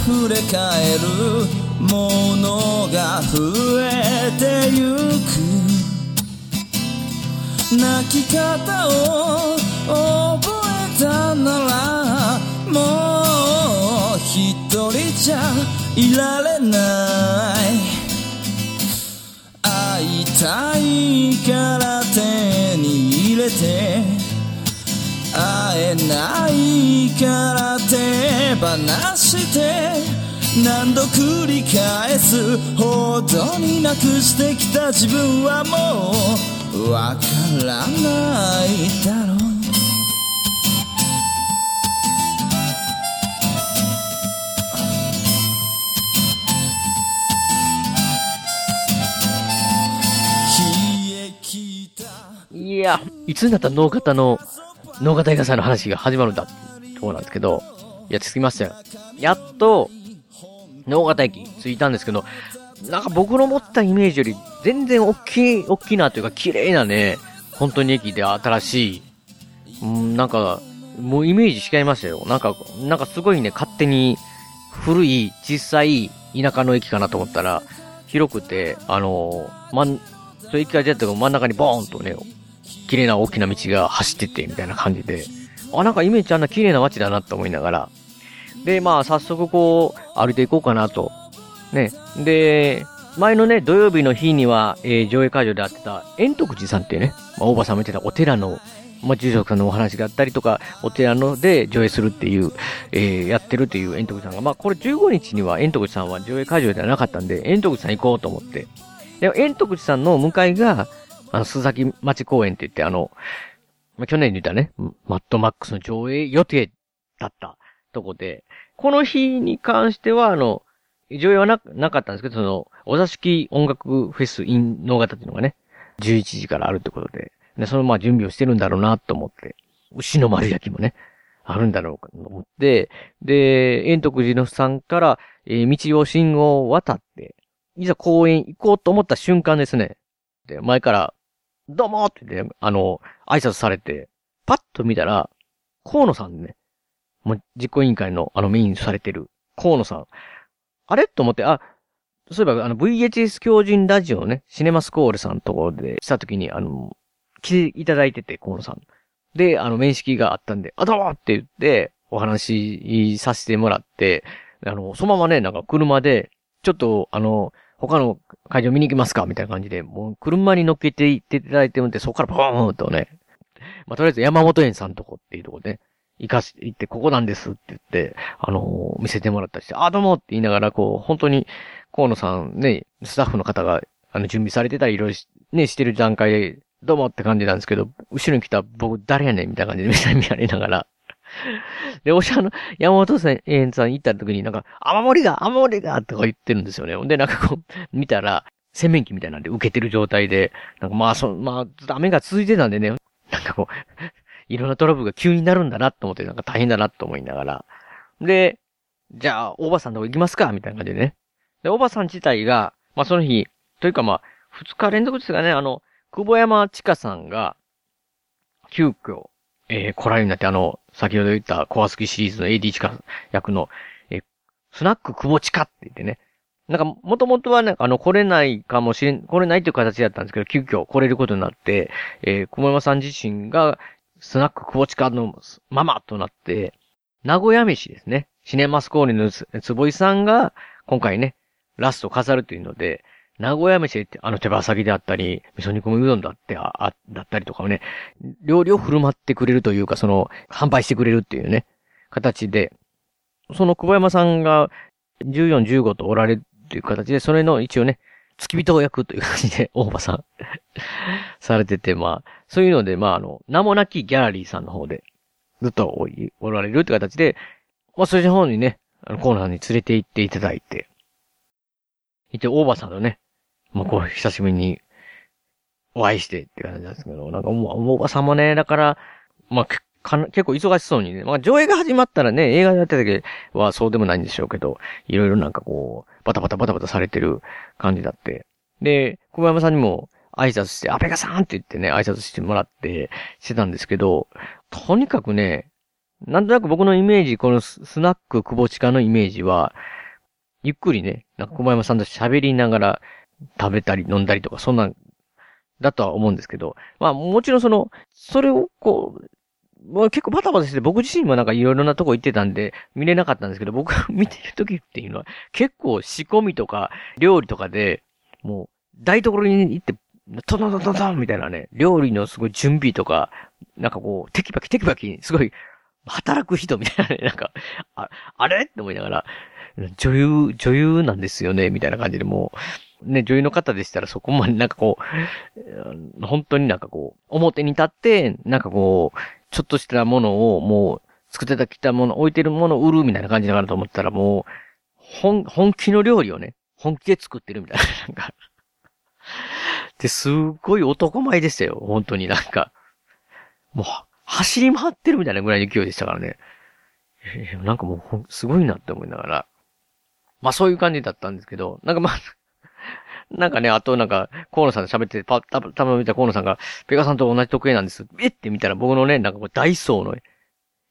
溢れ返る。ものが増えてゆく。泣き方を覚えたならもう一人じゃいられない。会いたいから手に入れて会えないから手放して何度繰り返すほどになくしてきた自分はもうわからないだろう。や、いつになったら脳型の、脳型映画祭の話が始まるんだ？ってところなんですけど、いや、着きましたよ。やっと、脳型駅着いたんですけど、なんか僕の持ったイメージより全然大きい、大きいなというか綺麗なね、本当に駅で新しい、うん、なんか、もうイメージ違いましたよ。なんか、なんかすごいね、勝手に古い、小さい田舎の駅かなと思ったら、広くて、あのー、まん、そう駅が出た真ん中にボーンとね、綺麗な大きな道が走ってて、みたいな感じで、あ、なんかイメージあんな綺麗な街だなと思いながら、で、まあ、早速こう、歩いていこうかなと。ね。で、前のね、土曜日の日には、えー上映会場で会ってた、円徳寺さんっていうね、まあ、大場さんも言ってたお寺の、まあ、住職さんのお話があったりとか、お寺ので上映するっていう、えーやってるっていう円徳寺さんが、まあ、これ15日には円徳寺さんは上映会場ではなかったんで、円徳寺さん行こうと思って。で、円徳寺さんの向かいが、あの、須崎町公園って言って、あの、まあ、去年に言ったね、マッドマックスの上映予定だったとこで、この日に関しては、あの、上映はな、なかったんですけど、その、お座敷音楽フェス in 能型っていうのがね、11時からあるってことで、で、そのまあ準備をしてるんだろうなと思って、牛の丸焼きもね、あるんだろうかと思って、で、円徳寺のさんから、えー道を信号を渡って、いざ公園行こうと思った瞬間ですね。で、前から、どうもって言って、あの、挨拶されて、パッと見たら、河野さんね、もう実行委員会のあのメインされてる河野さん。あれ？と思って、あ、そういえばあの VHS 狂人ラジオね、シネマスコールさんのところでした時に、あの、来ていただいてて、河野さん。で、あの、面識があったんで、あ、どうもって言って、お話しさせてもらって、あの、そのままね、なんか車で、ちょっと、あの、他の会場見に行きますか？みたいな感じで、もう車に乗っけて行っていただいてるんで、そこからボーンとね、まあ、とりあえず山本園さんとこっていうとこで、ね、行かし、行って、ここなんですって言って、あの見せてもらったりして、あ、どうもって言いながら、こう、本当に、河野さんね、スタッフの方が、あの、準備されてたり、いろいろしね、してる段階で、どうもって感じなんですけど、後ろに来た僕誰やねんみたいな感じでめちゃ見られながら。で、おしゃの、山本さん、えーさん行った時になんか、雨漏りが、雨漏りがとか言ってるんですよね。んで、なんかこう、見たら、洗面器みたいなんで受けてる状態で、なんかまあ、その、まあ、ずっと雨が続いてたんでね、なんかこう、[laughs] いろんなトラブルが急になるんだなと思って、なんか大変だなと思いながら。で、じゃあ、おばさんのとこ行きますかみたいな感じでね。で、おばさん自体が、まあその日、というかまあ、二日連続ですがね、あの、久保山千佳さんが、急遽、えー、来られるようになって、あの、先ほど言ったコアスキシリーズの AD 千佳役の、えースナック久保千佳って言ってね。なんか、もともとはね、あの、来れないかもしれん、来れないという形だったんですけど、急遽来れることになって、えー、久保山さん自身が、スナック久保千佳のママとなって、名古屋飯ですね。シネマスコーリのつ坪井さんが、今回ね、ラストを飾るというので、名古屋飯ってあの手羽先であったり、味噌煮込みうどんだってあ、だったりとかをね、料理を振る舞ってくれるというか、その、販売してくれるっていうね、形で、その久保山さんが14、15とおられるという形で、それの一応ね、付き人役という感じで、大場さんされてて、まあ、そういうので、まあ、あの、名もなきギャラリーさんの方で、ずっとおられるって形で、まあ、そっちの方にね、あの、コーナーに連れて行っていただいて、一応、大場さんのね、まあ、こう、久しぶりに、お会いしてって感じなんですけど、なんかもう、大場さんもね、だから、まあ、か結構忙しそうにね。まあ、上映が始まったらね、映画やってた時はそうでもないんでしょうけど、いろいろなんかこう、バタバタバタバタされてる感じだって。で、小山さんにも挨拶して、アペガさんって言ってね、挨拶してもらって、してたんですけど、とにかくね、なんとなく僕のイメージ、このスナック久保地下のイメージは、ゆっくりね、なんか小山さんと喋りながら食べたり飲んだりとか、そんなんだとは思うんですけど、まあもちろんその、それをこう、もう結構バタバタして僕自身もなんかいろいろなとこ行ってたんで見れなかったんですけど、僕が見てる時っていうのは結構仕込みとか料理とかで、もう台所に行って、トントントントンみたいなね、料理のすごい準備とか、なんかこう、テキパキテキパキ、すごい、働く人みたいなね、なんか、あ、あれ？って思いながら、女優、女優なんですよね、みたいな感じでもう、ね、女優の方でしたらそこまでなんかこう、本当になんかこう、表に立って、なんかこう、ちょっとしたものをもう作ってたきたもの、置いてるものを売るみたいな感じだからと思ったらもう、本、本気の料理をね、本気で作ってるみたいな、なんかで、すっごい男前でしたよ。本当になんか。もう、走り回ってるみたいなぐらいの勢いでしたからね。えー、なんかもう、すごいなって思いながら。まあそういう感じだったんですけど、なんかまあ [laughs] なんかね、あとなんか、河野さんと喋ってパッ、たたま見た河野さんが、ペガさんと同じ時計なんです。えっ？て見たら僕のね、なんかこうダイソーの、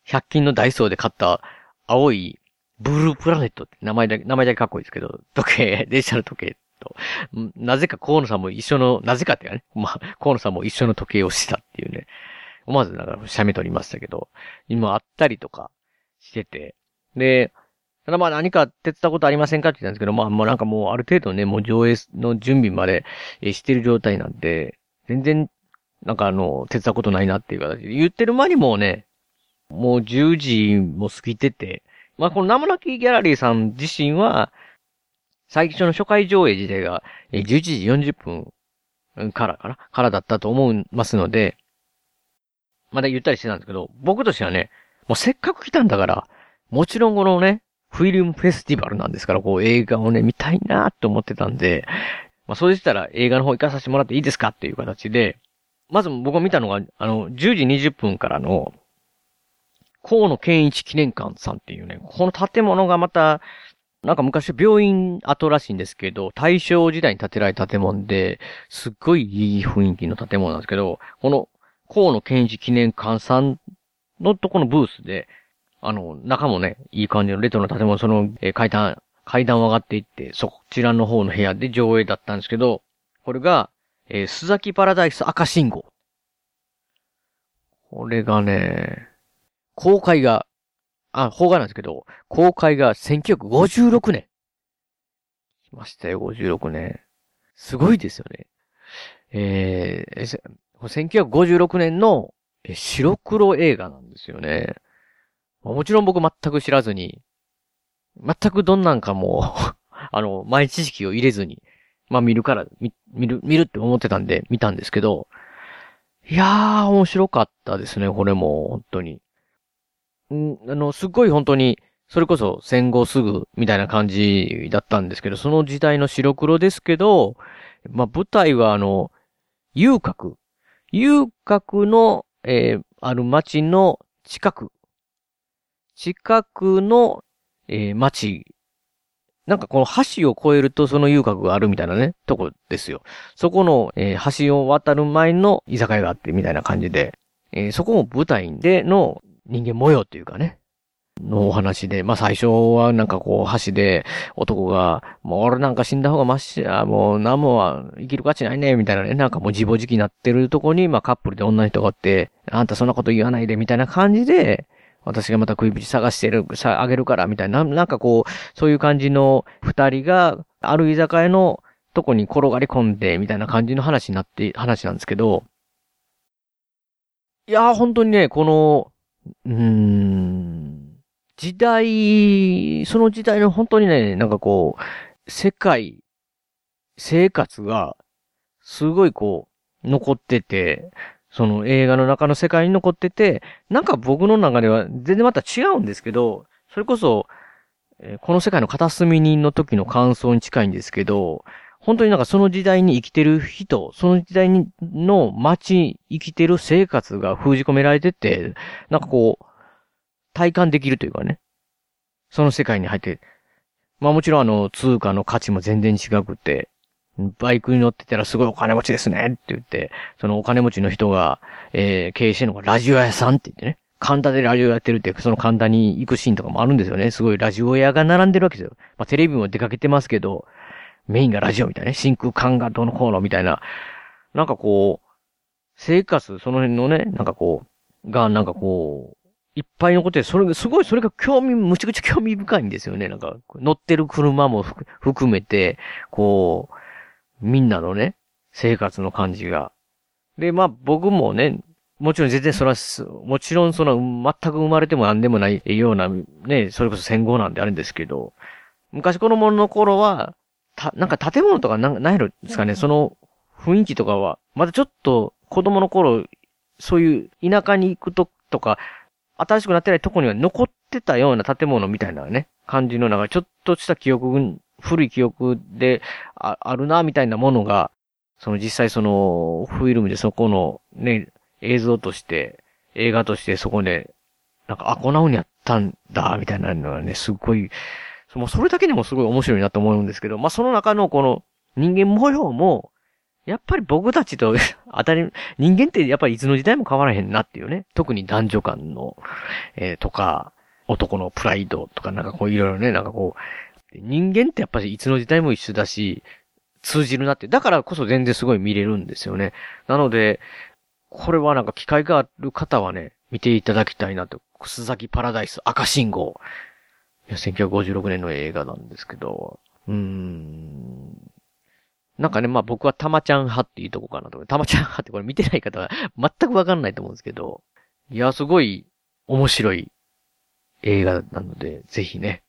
100均のダイソーで買った青いブループラネットって名前だけ、名前だけかっこいいですけど、時計、[laughs] デジタル時計と、なぜか河野さんも一緒の、なぜかっていうかね、まあ、河野さんも一緒の時計をしたっていうね、思わずなんか、写メ撮りましたけど、今あったりとかしてて、で、ただまあ何か手伝うことありませんかって言ったんですけど、まあもうなんかもうある程度ね、もう上映の準備までしてる状態なんで、全然、なんかあの、手伝うことないなっていう形で、言ってる間にもうね、もう10時も過ぎてて、まあこの名もなきギャラリーさん自身は、最初の初回上映自体が11時40分からかなからだったと思いますので、まだ言ったりしてたんですけど、僕としてはね、もうせっかく来たんだから、もちろんこのね、フィルムフェスティバルなんですから、こう映画をね、見たいなって思ってたんで、まあそうでしたら映画の方行かさせてもらっていいですかっていう形で、まず僕が見たのが、あの、10時20分からの、河野健一記念館さんっていうね、この建物がまた、なんか昔病院跡らしいんですけど、大正時代に建てられた建物で、すっごいいい雰囲気の建物なんですけど、この河野健一記念館さんのとこのブースで、あの、中もね、いい感じのレトロな建物、その、えー、階段、階段を上がっていって、そちらの方の部屋で上映だったんですけど、これが、えー、須崎パラダイス赤信号。これがね、公開が、あ、邦画なんですけど、公開が1956年。来ましたよ、56年。すごいですよね。えー、1956年の白黒映画なんですよね。もちろん僕全く知らずに、全くどんなんかも [laughs] あの、前知識を入れずに、まあ見るから、見、見る、見るって思ってたんで見たんですけど、いやー、面白かったですね、これも、本当に。ん、あの、すっごい本当に、それこそ戦後すぐみたいな感じだったんですけど、その時代の白黒ですけど、まあ舞台はあの、遊郭。遊郭の、えー、ある町の近く近くの、えー、町、なんかこの橋を越えるとその遊郭があるみたいなね、とこですよ。そこの、えー、橋を渡る前の居酒屋があってみたいな感じで、えー、そこも舞台での人間模様っていうかね、のお話で、まあ最初はなんかこう橋で男が、もう俺なんか死んだ方がマシや、もう何もは生きる価値ないね、みたいなね、なんかもう自暴自棄になってるとこに、まあカップルで女の人がおって、あんたそんなこと言わないで、みたいな感じで、私がまた食い口探してる、さ、あげるから、みたいな、なんかこう、そういう感じの二人が、ある居酒屋のとこに転がり込んで、みたいな感じの話になって、話なんですけど、いやー、本当にね、この、うーん、時代、その時代の本当にね、なんかこう、世界、生活が、すごいこう、残ってて、その映画の中の世界に残ってて、なんか僕の中では全然また違うんですけど、それこそ、えこの世界の片隅にの時の感想に近いんですけど、本当になんかその時代に生きてる人、その時代の街、生きてる生活が封じ込められてて、なんかこう、体感できるというかね。その世界に入って、まあもちろんあの、通貨の価値も全然違くて、バイクに乗ってたらすごいお金持ちですねって言って、そのお金持ちの人が、えー経営してるのがラジオ屋さんって言ってね。神田でラジオやってるって、その神田に行くシーンとかもあるんですよね。すごいラジオ屋が並んでるわけですよ。まあテレビも出かけてますけど、メインがラジオみたいなね。真空管がどのこうのみたいな。なんかこう、生活、その辺のね、なんかこう、が、なんかこう、いっぱい残ってて、それ、すごいそれが興味、むちゃくちゃ興味深いんですよね。なんか、乗ってる車も含めて、こう、みんなのね、生活の感じが。で、まあ僕もね、もちろん全然それはす、もちろんその、全く生まれても何でもないような、ね、それこそ戦後なんであるんですけど、昔子供の頃は、た、なんか建物とかなんないのですかね、その雰囲気とかは、まだちょっと子供の頃、そういう田舎に行くと、とか、新しくなってないとこには残ってたような建物みたいなね、感じのなんかちょっとした記憶、古い記憶でああるな、みたいなものが、その実際その、フィルムでそこのね、映像として、映画としてそこで、なんか、あ、こんな風にやったんだ、みたいなのがね、すっごい、もうそれだけでもすごい面白いなと思うんですけど、まあ、その中のこの人間模様も、やっぱり僕たちと [laughs] 当たり、人間ってやっぱりいつの時代も変わらへんなっていうね。特に男女間の、えーとか、男のプライドとかなんかこういろいろね、なんかこう、人間ってやっぱりいつの時代も一緒だし、通じるなって。だからこそ全然すごい見れるんですよね。なので、これはなんか機会がある方はね、見ていただきたいなと。楠崎パラダイス赤信号。いや、1956年の映画なんですけど、うーん。なんかね、まあ僕はたまちゃん派っていうとこかなと。たまちゃん派ってこれ見てない方は全くわかんないと思うんですけど、いや、すごい面白い映画なので、ぜひね、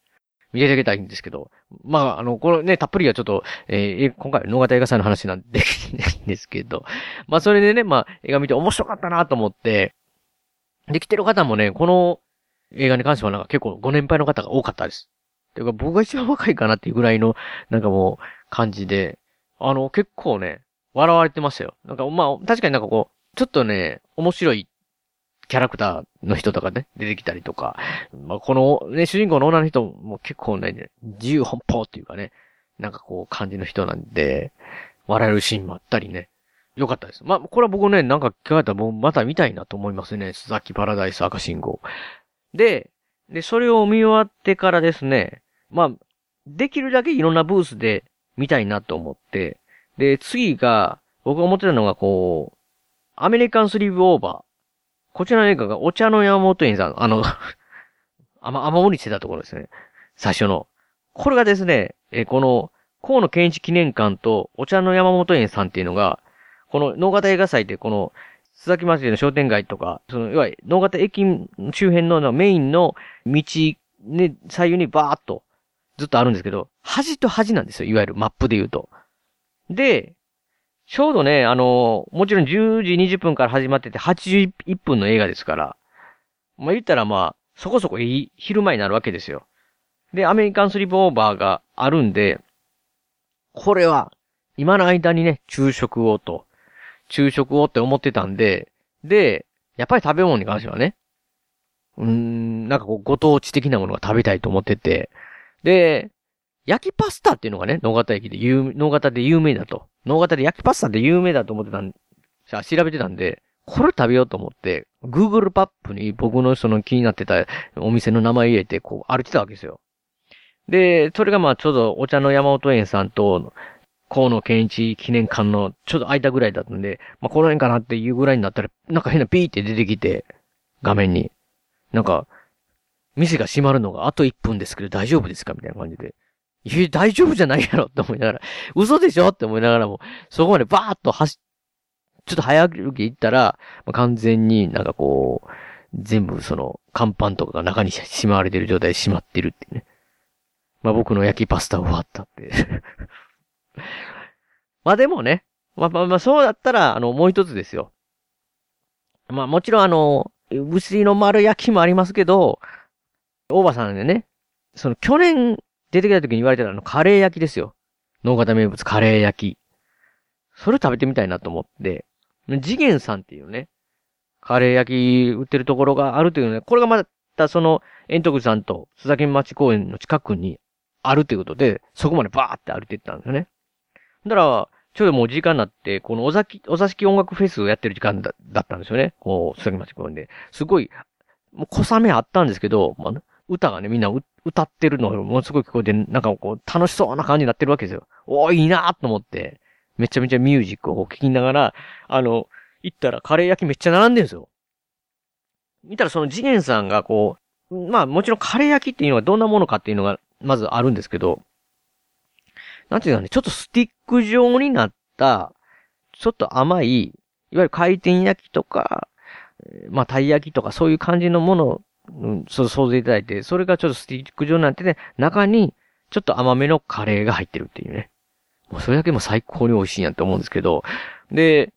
見ていただきたいんですけど、まあ、あの、このね、たっぷりはちょっと、えー今回、野方映画祭の話なんでできないんですけど、まあ、それでね、まあ、映画見て面白かったなと思って、できてる方もね、この映画に関してはなんか結構ご年配の方が多かったです。ていうか、僕が一番若いかなっていうぐらいの、なんかもう、感じで、あの、結構ね、笑われてましたよ。なんか、まあ、確かになんかこう、ちょっとね、面白いキャラクターの人とかね、出てきたりとか、まあ、このね、主人公の女の人も結構ね、自由奔放っていうかね、なんかこう感じの人なんで、笑えるシーンもあったりね、よかったです。まあ、これは僕ね、なんか聞かれたらもうまた見たいなと思いますね。須崎パラダイス赤信号。で、で、それを見終わってからですね、まあ、できるだけいろんなブースで見たいなと思って、で、次が、僕が思ってたのがこう、アメリカンスリーブオーバー。こちらの映画がお茶の山本園さん、あの、[laughs] 雨、雨漏りしてたところですね。最初の。これがですね、えこの、河野健一記念館とお茶の山本園さんっていうのが、この能形映画祭ってこの、須崎祭りの商店街とか、その、いわゆる能形駅周辺のメインの道、ね、左右にバーっとずっとあるんですけど、端と端なんですよ。いわゆるマップで言うと。で、ちょうどね、あの、もちろん10時20分から始まってて81分の映画ですから、まあ言ったらまあ、そこそこいい昼前になるわけですよ。で、アメリカンスリープオーバーがあるんで、これは、今の間にね、昼食をと、昼食をって思ってたんで、で、やっぱり食べ物に関してはね、うーん、なんかこう、ご当地的なものが食べたいと思ってて、で、焼きパスタっていうのがね、野方駅で有、野方で有名だと。野方で焼きパスタで有名だと思ってたん、調べてたんで、これ食べようと思って、Google パップに僕のその気になってたお店の名前入れて、こう歩いてたわけですよ。で、それがまあちょうどお茶の山本園さんと、河野健一記念館のちょうど間ぐらいだったんで、まあこの辺かなっていうぐらいになったら、なんか変なピーって出てきて、画面に。なんか、店が閉まるのがあと1分ですけど大丈夫ですかみたいな感じで。いや、大丈夫じゃないやろって思いながら、嘘でしょって思いながらも、そこまでバーッと走ちょっと早歩き行ったら、まあ、完全になんかこう、全部その、乾パンとかが中にしまわれてる状態でしまってるってね。まあ僕の焼きパスタ終わったって。[laughs] まあでもね、まあまあまあそうだったら、あの、もう一つですよ。まあもちろんあの、牛の丸焼きもありますけど、大場さんでね、その去年出てきた時に言われてたあの、カレー焼きですよ。農型名物カレー焼き。それ食べてみたいなと思って、次元さんっていうね、カレー焼き売ってるところがあるというね、これがまたその、円徳さんと須崎町公園の近くにあるということで、そこまでバーって歩いていったんですよね。だから、ちょうどもう時間になって、このおざき、お座敷音楽フェスをやってる時間だだったんですよね。こう、須崎町公園で。すごい、もう小雨あったんですけど、まあ、歌がね、みんな歌ってるのがものすごい聞こえて、なんかこう、楽しそうな感じになってるわけですよ。おー、いいなと思って。めちゃめちゃミュージックを聴きながら、あの、行ったらカレー焼きめっちゃ並んでるんですよ。見たらその次元さんがこう、まあもちろんカレー焼きっていうのはどんなものかっていうのがまずあるんですけど、なんていうかね、ちょっとスティック状になった、ちょっと甘い、いわゆる回転焼きとか、まあ、たい焼きとかそういう感じのものを、うん、そう、想像いただいて、それがちょっとスティック状になってね、中に、ちょっと甘めのカレーが入ってるっていうね。もうそれだけも最高に美味しいんやって思うんですけど、で、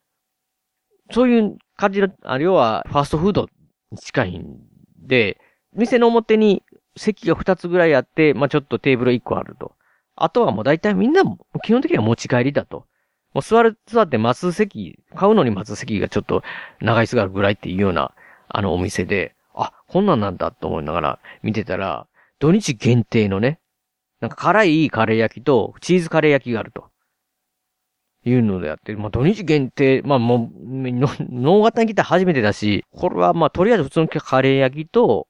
そういう感じの、あるいはファーストフードに近いんで、店の表に席が2つぐらいあって、まあ、ちょっとテーブル1個あると。あとはもう大体みんな、基本的には持ち帰りだと。もう座る、座って待つ席、買うのに待つ席がちょっと長いすがるぐらいっていうような、あのお店で、あ、こんなんなんだと思いながら見てたら、土日限定のね、なんか辛いカレー焼きとチーズカレー焼きがあると。いうのであって、まあ土日限定、まあもう、脳型に来た初めてだし、これはまあとりあえず普通のカレー焼きと、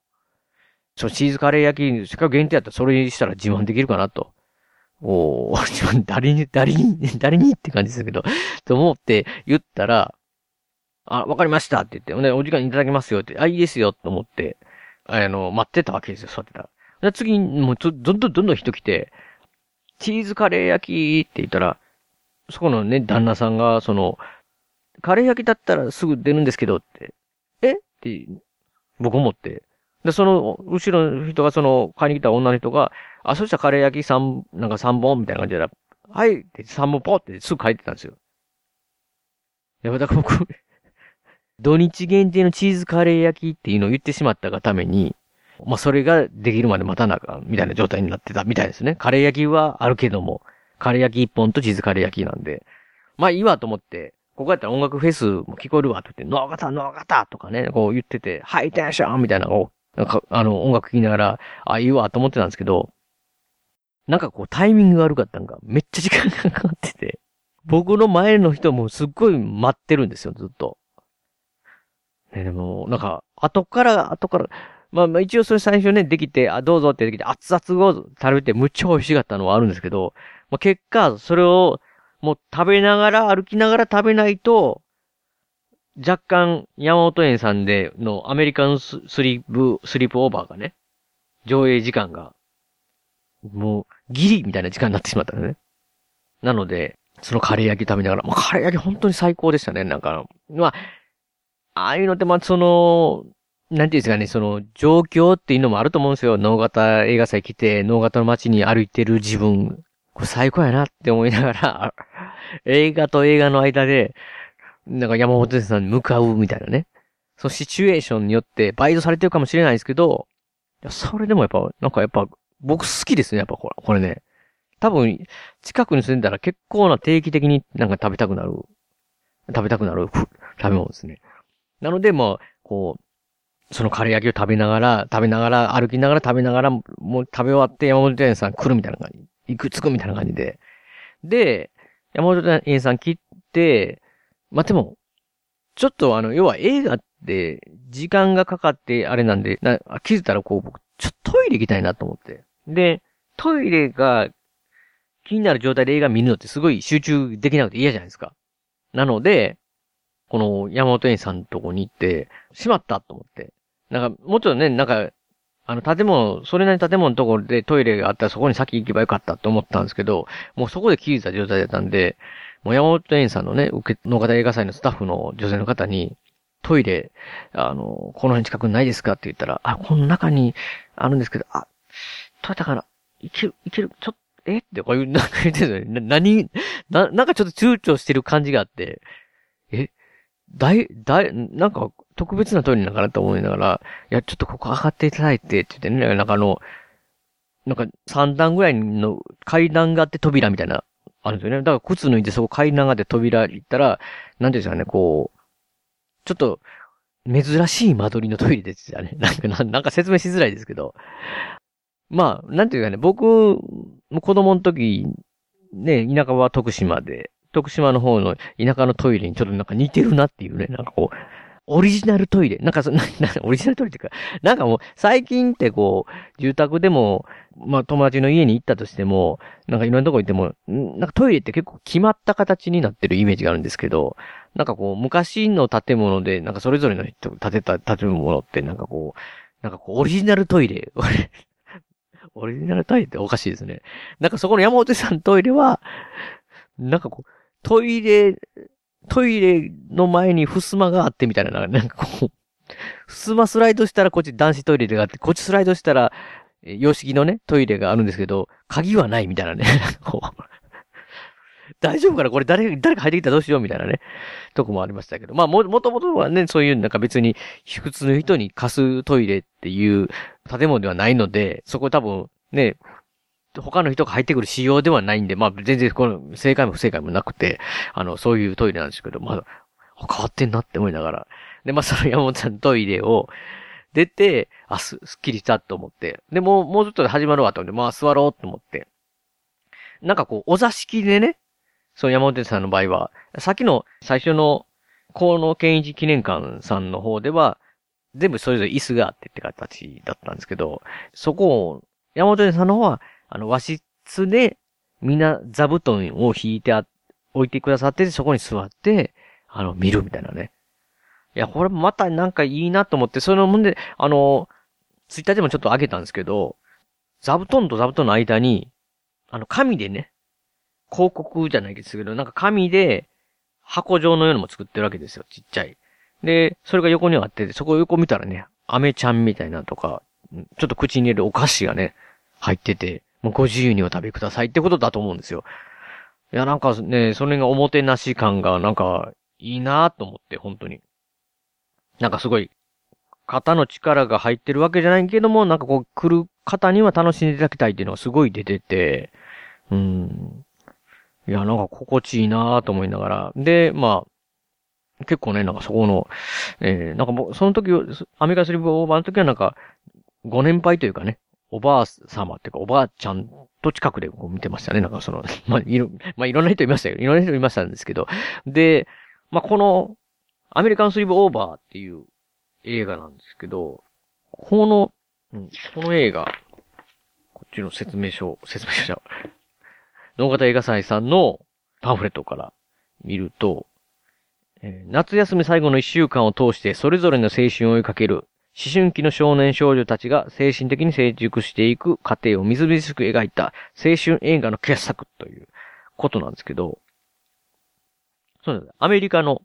そう、チーズカレー焼き、せっかく限定だったらそれにしたら自慢できるかなと。おー、[laughs] 自分誰に、誰に、誰にって感じですけど、と思って言ったら、あ、わかりました。って言って、お時間いただきますよって、あ、いいですよと思って、あの、待ってたわけですよ、座ってた。ら。で次、もう、どんどんどんどん人来て、チーズカレー焼きって言ったら、そこのね、旦那さんが、その、カレー焼きだったらすぐ出るんですけどって、え？って、僕思って。で、その、後ろの人が、その、買いに来た女の人が、あ、そしたらカレー焼き三、なんか三本みたいな感じで、はい。って三本ポってすぐ書いてたんですよ。い。や、だから僕、土日限定のチーズカレー焼きっていうのを言ってしまったがために、まあ、それができるまで待たなあかん、みたいな状態になってたみたいですね。カレー焼きはあるけども、カレー焼き一本とチーズカレー焼きなんで、まあいいわと思って、ここやったら音楽フェスも聞こえるわって言って、ノーガタ、ノーガタとかね、こう言ってて、ハイテンションみたいなのを、なんか、あの、音楽聴きながら、あ、いいわと思ってたんですけど、なんかこうタイミング悪かったんか、めっちゃ時間がかかってて、僕の前の人もすっごい待ってるんですよ、ずっと。ね、でも、なんか、後から、後から、まあ、まあ一応それ最初ね、できて、あ、どうぞってできて、熱々を食べてむっちゃ美味しかったのはあるんですけど、まあ、結果、それを、もう食べながら、歩きながら食べないと、若干、山本園さんでのアメリカンスリープ、スリープオーバーがね、上映時間が、もう、ギリみたいな時間になってしまったのね。なので、そのカレー焼き食べながら、まあ、カレー焼き本当に最高でしたね。なんか、まあ、ああいうのって、まあ、その、なんていうんですかね、その、状況っていうのもあると思うんですよ。脳型映画祭来て、脳型の街に歩いてる自分。これ最高やなって思いながら、[laughs] 映画と映画の間で、なんか山本さんに向かうみたいなね。そのシチュエーションによってバイトされてるかもしれないですけど、それでもやっぱ、なんかやっぱ、僕好きですね、やっぱこれ、これね。多分、近くに住んだら結構な定期的になんか食べたくなる、食べたくなる食べ物ですね。なので、まあ、こう、そのカレー焼きを食べながら、食べながら、歩きながら食べながら、もう食べ終わって山本店さん来るみたいな感じ。行くつくみたいな感じで。で、山本店さん切って、まあ、でも、ちょっとあの、要は映画って時間がかかってあれなんで、な気づいたらこう僕、ちょっとトイレ行きたいなと思って。で、トイレが気になる状態で映画見るのってすごい集中できなくて嫌じゃないですか。なので、この山本園さんのとこに行って、しまったと思って。なんか、もちろんね、なんか、あの、建物、それなりに建物のところでトイレがあったらそこに先行けばよかったと思ったんですけど、もうそこで気づいた状態だったんで、もう山本園さんのね、受け、農家大映画祭のスタッフの女性の方に、トイレ、あの、この辺近くないですかって言ったら、あ、この中にあるんですけど、あ、どうやったかな？いける、いける、ちょっと、え？ってこういう、なんか言ってるんですよね。な、何、な、なんかちょっと躊躇してる感じがあって、だい、だい、なんか特別なトイレなのかなと思いながら、いや、ちょっとここ上がっていただいて、って言ってね、なんかあの、なんか3段ぐらいの階段があって扉みたいな、あるんですよね。だから靴脱いでそこ階段があって扉行ったら、なんていうんですかね、こう、ちょっと、珍しい間取りのトイレですよね。[laughs] なんか、なんなんか説明しづらいですけど。まあ、なんていうかね、僕、も子供の時、ね、田舎は徳島で、徳島の方の田舎のトイレにちょっとなんか似てるなっていうね、なんかこう、オリジナルトイレ。なんかそ、[laughs] な、な、オリジナルトイレっていうか、なんかもう、最近ってこう、住宅でも、まあ友達の家に行ったとしても、なんかいろんなとこ行っても、なんかトイレって結構決まった形になってるイメージがあるんですけど、なんかこう、昔の建物で、なんかそれぞれの人建てた建物って、なんかこう、なんかこう、オリジナルトイレ。[laughs] オリジナルトイレっておかしいですね。なんかそこの山本さんトイレは、なんかこう、トイレ、トイレの前に襖があってみたいな、なんかこう、襖スライドしたらこっち男子トイレがあって、こっちスライドしたら、え洋式のね、トイレがあるんですけど、鍵はないみたいなね、[laughs] こう大丈夫かな？これ誰、誰か入ってきたらどうしようみたいなね、とこもありましたけど。まあ、も、もともとはね、そういうなんか別に、普通の人に貸すトイレっていう建物ではないので、そこ多分、ね、他の人が入ってくる仕様ではないんで、まあ全然この正解も不正解もなくて、あの、そういうトイレなんですけど、まあ、変わってんなって思いながら。で、まあその山本さんのトイレを出て、あ、す、すっきりしたと思って。で、もう、もうちょっとで始まるわと思って、まあ座ろうと思って。なんかこう、お座敷でね、その山本さんの場合は、さっきの最初の河野健一記念館さんの方では、全部それぞれ椅子があってって形だったんですけど、そこを、山本さんの方は、あの、和室で、みんな座布団を引いてあ、置いてくださって、そこに座って、あの、見るみたいなね。いや、これまたなんかいいなと思って、そのもんで、あの、ツイッターでもちょっと上げたんですけど、座布団と座布団の間に、あの、紙でね、広告じゃないですけど、なんか紙で、箱状のようなのも作ってるわけですよ、ちっちゃい。で、それが横にあって、そこ横見たらね、アメちゃんみたいなとか、ちょっと口に入れるお菓子がね、入ってて、もうご自由にお食べくださいってことだと思うんですよ。いや、なんかね、それがおもてなし感が、なんか、いいなと思って、本当に。なんかすごい、肩の力が入ってるわけじゃないけども、なんかこう、来る方には楽しんでいただきたいっていうのがすごい出てて、うん。いや、なんか心地いいなと思いながら。で、まあ、結構ね、なんかそこの、えー、なんかもう、その時、アメリカスリープオーバーの時はなんか、ご年配というかね、おばあ様っていうか、おばあちゃんと近くでこう見てましたね。なんかその、[laughs] まあ、いろ、まあ、いろんな人いましたよ。いろんな人いましたんですけど。で、まあ、この、アメリカンスリープオーバーっていう映画なんですけど、この、うん、この映画、こっちの説明書、説明書じゃ、[laughs] 農方映画祭さんのパンフレットから見ると、夏休み最後の一週間を通してそれぞれの青春を追いかける思春期の少年少女たちが精神的に成熟していく過程をみずみずしく描いた青春映画の傑作ということなんですけど、そうです。アメリカの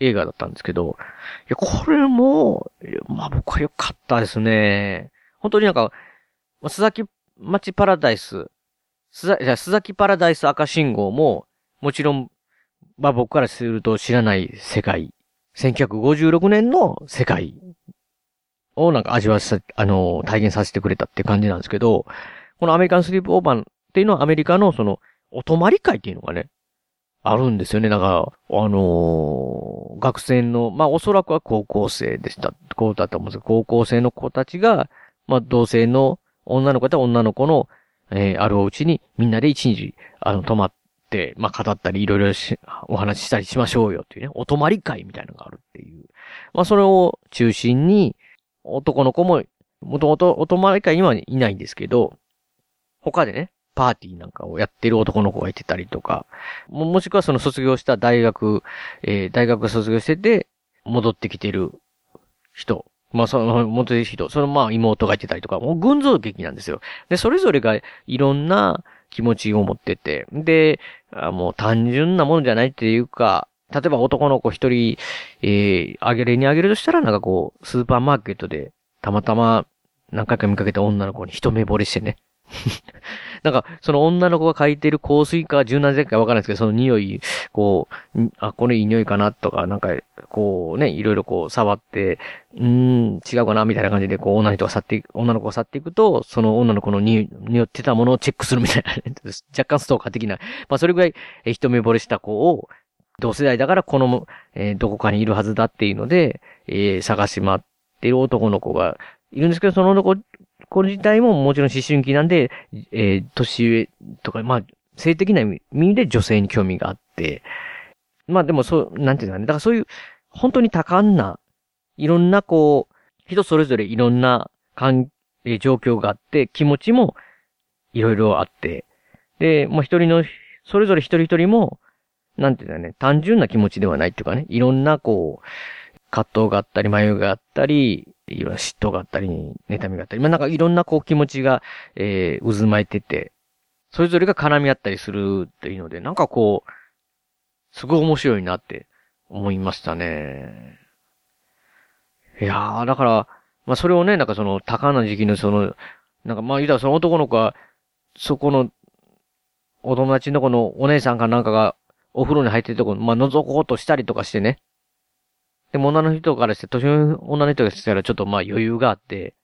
映画だったんですけど、いや、これも、まあ僕は良かったですね。本当になんか、須崎町パラダイス、須崎、須崎パラダイス赤信号も、もちろん、まあ僕からすると知らない世界、1956年の世界をなんか味わわせ、あの、体現させてくれたって感じなんですけど、このアメリカンスリープオーバーっていうのはアメリカのその、お泊まり会っていうのがね、あるんですよね。だから、あのー学生の、まあおそらくは高校生でした。こうだと思うんですけど、高校生の子たちが、まあ同性の女の子と女の子の、えーあるお家にみんなで一日、あの、泊まって、まあ語ったりいろいろし、お話ししたりしましょうよっていうね、お泊まり会みたいなのがあるっていう。まあそれを中心に、男の子も、もともとお泊まり会にいないんですけど、他でね、パーティーなんかをやってる男の子がいてたりとか、ももしくはその卒業した大学、えー大学卒業してて、戻ってきてる人。まあ、その、元弟人、そのまあ妹が言ってたりとか、もう群像劇なんですよ。で、それぞれがいろんな気持ちを持ってて、で、あもう単純なものじゃないっていうか、例えば男の子一人、えー、あげれにあげるとしたら、なんかこう、スーパーマーケットで、たまたま何回か見かけた女の子に一目惚れしてね。[laughs] なんか、その女の子が嗅いてる香水か柔軟剤かわからないですけど、その匂い、こう、あ、これいい匂いかなとか、なんか、こうね、いろいろこう触って、うん、違うかなみたいな感じで、こう女の人が去っていく、女の子が去っていくと、その女の子の匂ってたものをチェックするみたいな、[laughs] 若干ストーカー的な、まあそれぐらい、一目惚れした子を、同世代だからこの、えー、どこかにいるはずだっていうので、えー、探し回ってる男の子がいるんですけど、その子これ自体ももちろん思春期なんで、えー、年上とか、まあ、性的な意味で女性に興味があって、まあでもそう、なんていうかね、だからそういう、本当に多感な、いろんなこう、人それぞれいろんな関、え、状況があって、気持ちもいろいろあって、で、もう一人の、それぞれ一人一人も、なんていうんだね、単純な気持ちではないっていうかね、いろんなこう、葛藤があったり、迷いがあったり、いろんな嫉妬があったり、妬みがあったり、まあなんかいろんなこう気持ちが、えー、渦巻いてて、それぞれが絡み合ったりするっていうので、なんかこう、すごい面白いなって思いましたね。いやー、だから、まあそれをね、なんかその、高な時期のその、なんかまあ言うたらその男の子が、そこの、お友達の子のお姉さんかなんかが、お風呂に入ってるとこ、まあ覗こうとしたりとかしてね。でも女の人からして、年の女の人がしたらちょっとまあ余裕があって、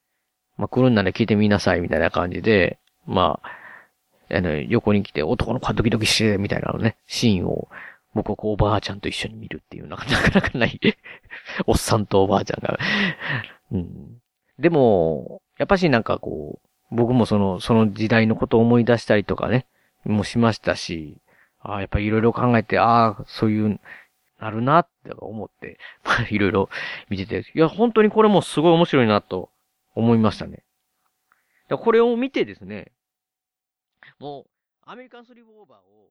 まあ来るんなら聞いてみなさいみたいな感じで、まあ、あの、横に来て男の子はドキドキして、みたいなのね、シーンを、僕はこうおばあちゃんと一緒に見るっていう、なかなかない [laughs] おっさんとおばあちゃんがうん。でも、やっぱしなんかこう、僕もその、その時代のことを思い出したりとかね、もしましたし、ああ、やっぱりいろいろ考えて、ああ、そういう、なるなって思って、[laughs] まあいろいろ見てて、いや、本当にこれもすごい面白いなと思いましたね。これを見てですね、もう、アメリカンスリーブオーバーを、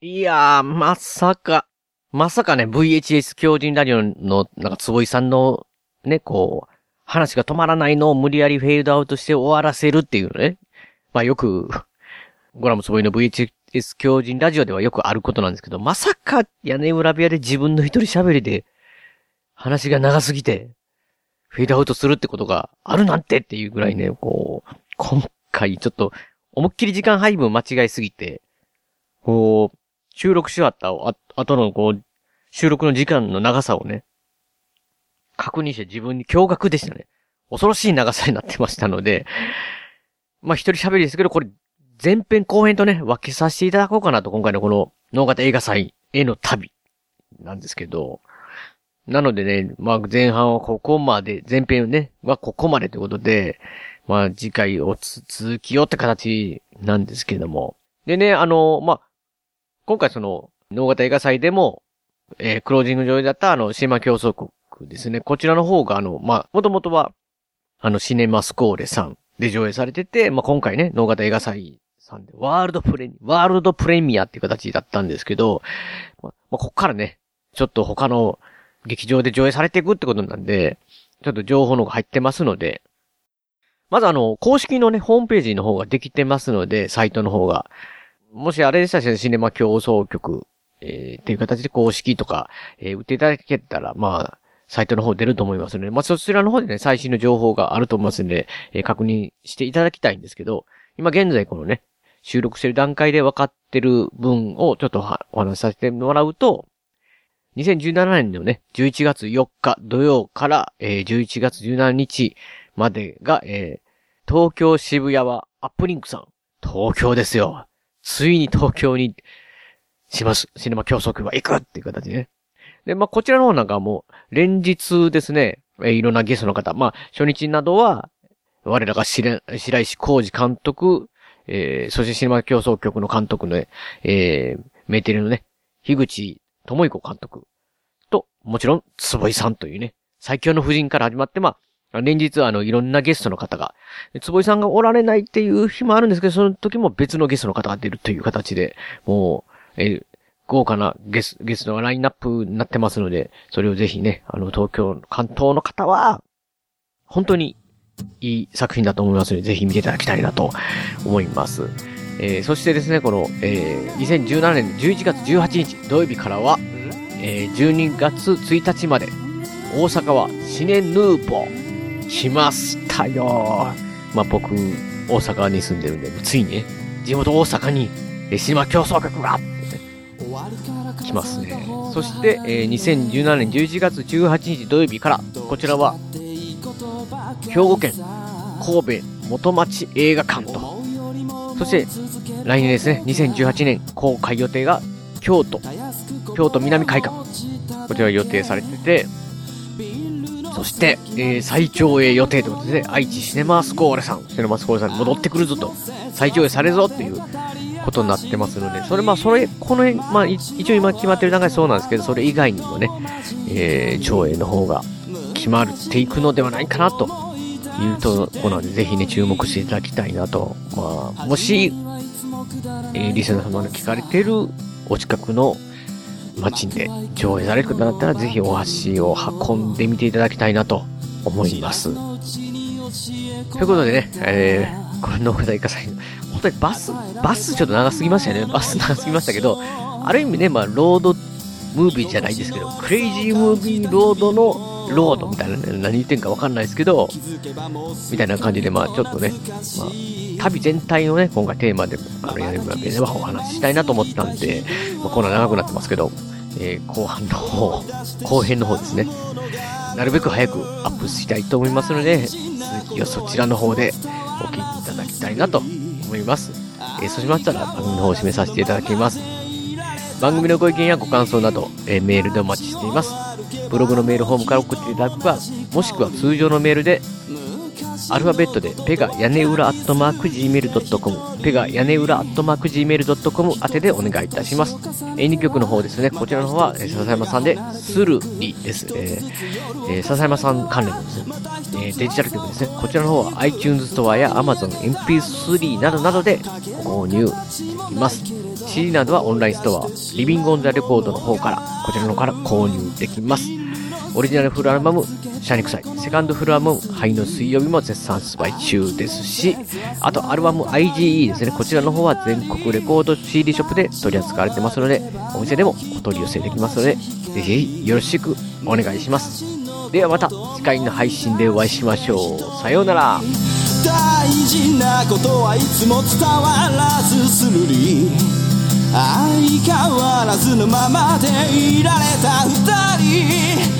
いやー、まさか、まさかね、VHS 狂人ラジオの、なんか、坪井さんの、ね、こう、話が止まらないのを無理やりフェードアウトして終わらせるっていうね。まあよく、ゴラム坪井の VHS 狂人ラジオではよくあることなんですけど、まさか屋根裏部屋で自分の一人喋りで、話が長すぎて、フェードアウトするってことがあるなんてっていうぐらいね、こう、今回ちょっと、思いっきり時間配分間違いすぎて、こう、収録し終わった後のこう、収録の時間の長さをね、確認して自分に驚愕でしたね。恐ろしい長さになってましたので、まあ一人喋りですけど、これ、前編後編とね、分けさせていただこうかなと、今回のこの、脳型映画祭への旅、なんですけど、なのでね、まあ前半はここまで、前編ね、はここまでということで、まあ次回を続きよって形なんですけども。でね、あの、まあ、今回その、脳型映画祭でも、えー、クロージング上だったあの、シネマ競争国ですね。こちらの方があの、まあ、もともとは、あの、シネマスコーレさんで上映されてて、まあ、今回ね、脳型映画祭さんで、ワールドプレミ、ワールドプレミアっていう形だったんですけど、まあ、こっからね、ちょっと他の劇場で上映されていくってことなんで、ちょっと情報の方が入ってますので、まずあの、公式のね、ホームページの方ができてますので、サイトの方が。もしあれでしたら、シネマ競争局、えー、っていう形で公式とか、えー、売っていただけたら、まあ、サイトの方出ると思いますので、まあ、そちらの方でね、最新の情報があると思いますので、えー、確認していただきたいんですけど、今現在このね、収録してる段階で分かってる分をちょっとお話しさせてもらうと、2017年のね、11月4日土曜から、えー、11月17日までが、えー、東京渋谷はアップリンクさん。東京ですよ。ついに東京にします。シネマ競争局は行くっていう形でね。で、まあ、こちらの方なんかもう、連日ですね、え、いろんなゲストの方、まあ、初日などは、我らが白石浩二監督、えー、そしてシネマ競争局の監督の、えー、メーテルのね、樋口智彦監督と、もちろん、坪井さんというね、最強の夫人から始まって、まあ、連日あの、いろんなゲストの方が、坪井さんがおられないっていう日もあるんですけど、その時も別のゲストの方が出るという形で、もう、えー、豪華なゲスゲストがラインナップになってますので、それをぜひね、あの、東京、関東の方は、本当にいい作品だと思いますので、ぜひ見ていただきたいなと思います。えー、そしてですね、この、えー、2017年11月18日土曜日からは、えー、12月1日まで、大阪はシネヌーボー、来ましたよまあ、僕、大阪に住んでるんで、ついにね、地元大阪に、えー、シネマ競争局が、ね、来ますね。そして、えー、2017年11月18日土曜日から、こちらは、兵庫県神戸元町映画館と、そして来年ですね、2018年公開予定が京都、京都南会館、こちら予定されてて、そして、えー、再上映予定ということで、ね、愛知シネマスコーレさん、シネマスコーレさん戻ってくるぞと、再上映されるぞっていうことになってますので、それまあ、それ、この辺、まあ、一応今決まってる段階そうなんですけど、それ以外にもね、えー、上映の方が決まっていくのではないかなというところなので、ぜひね、注目していただきたいなと。まあ、もし、えー、リスナー様の聞かれてるお近くの街で上映されることになったら、ぜひお箸を運んでみていただきたいなと思います。ということでね、えー、これのお題かさ本当にバス、バスちょっと長すぎましたよね。バス長すぎましたけど、ある意味ね、まあ、ロードムービーじゃないですけど、クレイジームービーロードのロードみたいな、ね、何言ってんかわかんないですけど、みたいな感じで、まあちょっとね、まあ、旅全体のね、今回テーマで、あの、やるわけではお話ししたいなと思ったんで、まあ、コーナ長くなってますけど、えー、後半の方、後編の方ですね、なるべく早くアップしたいと思いますので、続きをそちらの方でお聞きいただきたいなと思います。えー、そうしましたら番組の方を締めさせていただきます。番組のご意見やご感想など、えー、メールでお待ちしています。ブログのメールフォームから送っていただくか、もしくは通常のメールで、アルファベットで、ペガ屋根裏アットマーク Gmail.com、ペガ屋根裏アットマーク Gmail.com 宛てでお願いいたします。演技曲の方ですね、こちらの方は、えー、笹山さんで、スルリです。えーえー、笹山さん関連のですね、えー、デジタル曲ですね、こちらの方は iTunes ストアや Amazon MP3 などなどで購入できます。CD などはオンラインストア、リビングオンザレコードの方から、こちらの方から購入できます。オリジナルフルアルバム、シャニクサイ。セカンドフルアルバム、灰の水曜日も絶賛発売中ですし、あとアルバム IGE ですね。こちらの方は全国レコード CD ショップで取り扱われてますので、お店でもお取り寄せできますので、ぜひぜひよろしくお願いします。ではまた次回の配信でお会いしましょう。さようなら。大事なことはいつも伝わらずするり相変わらずのままでいられた二人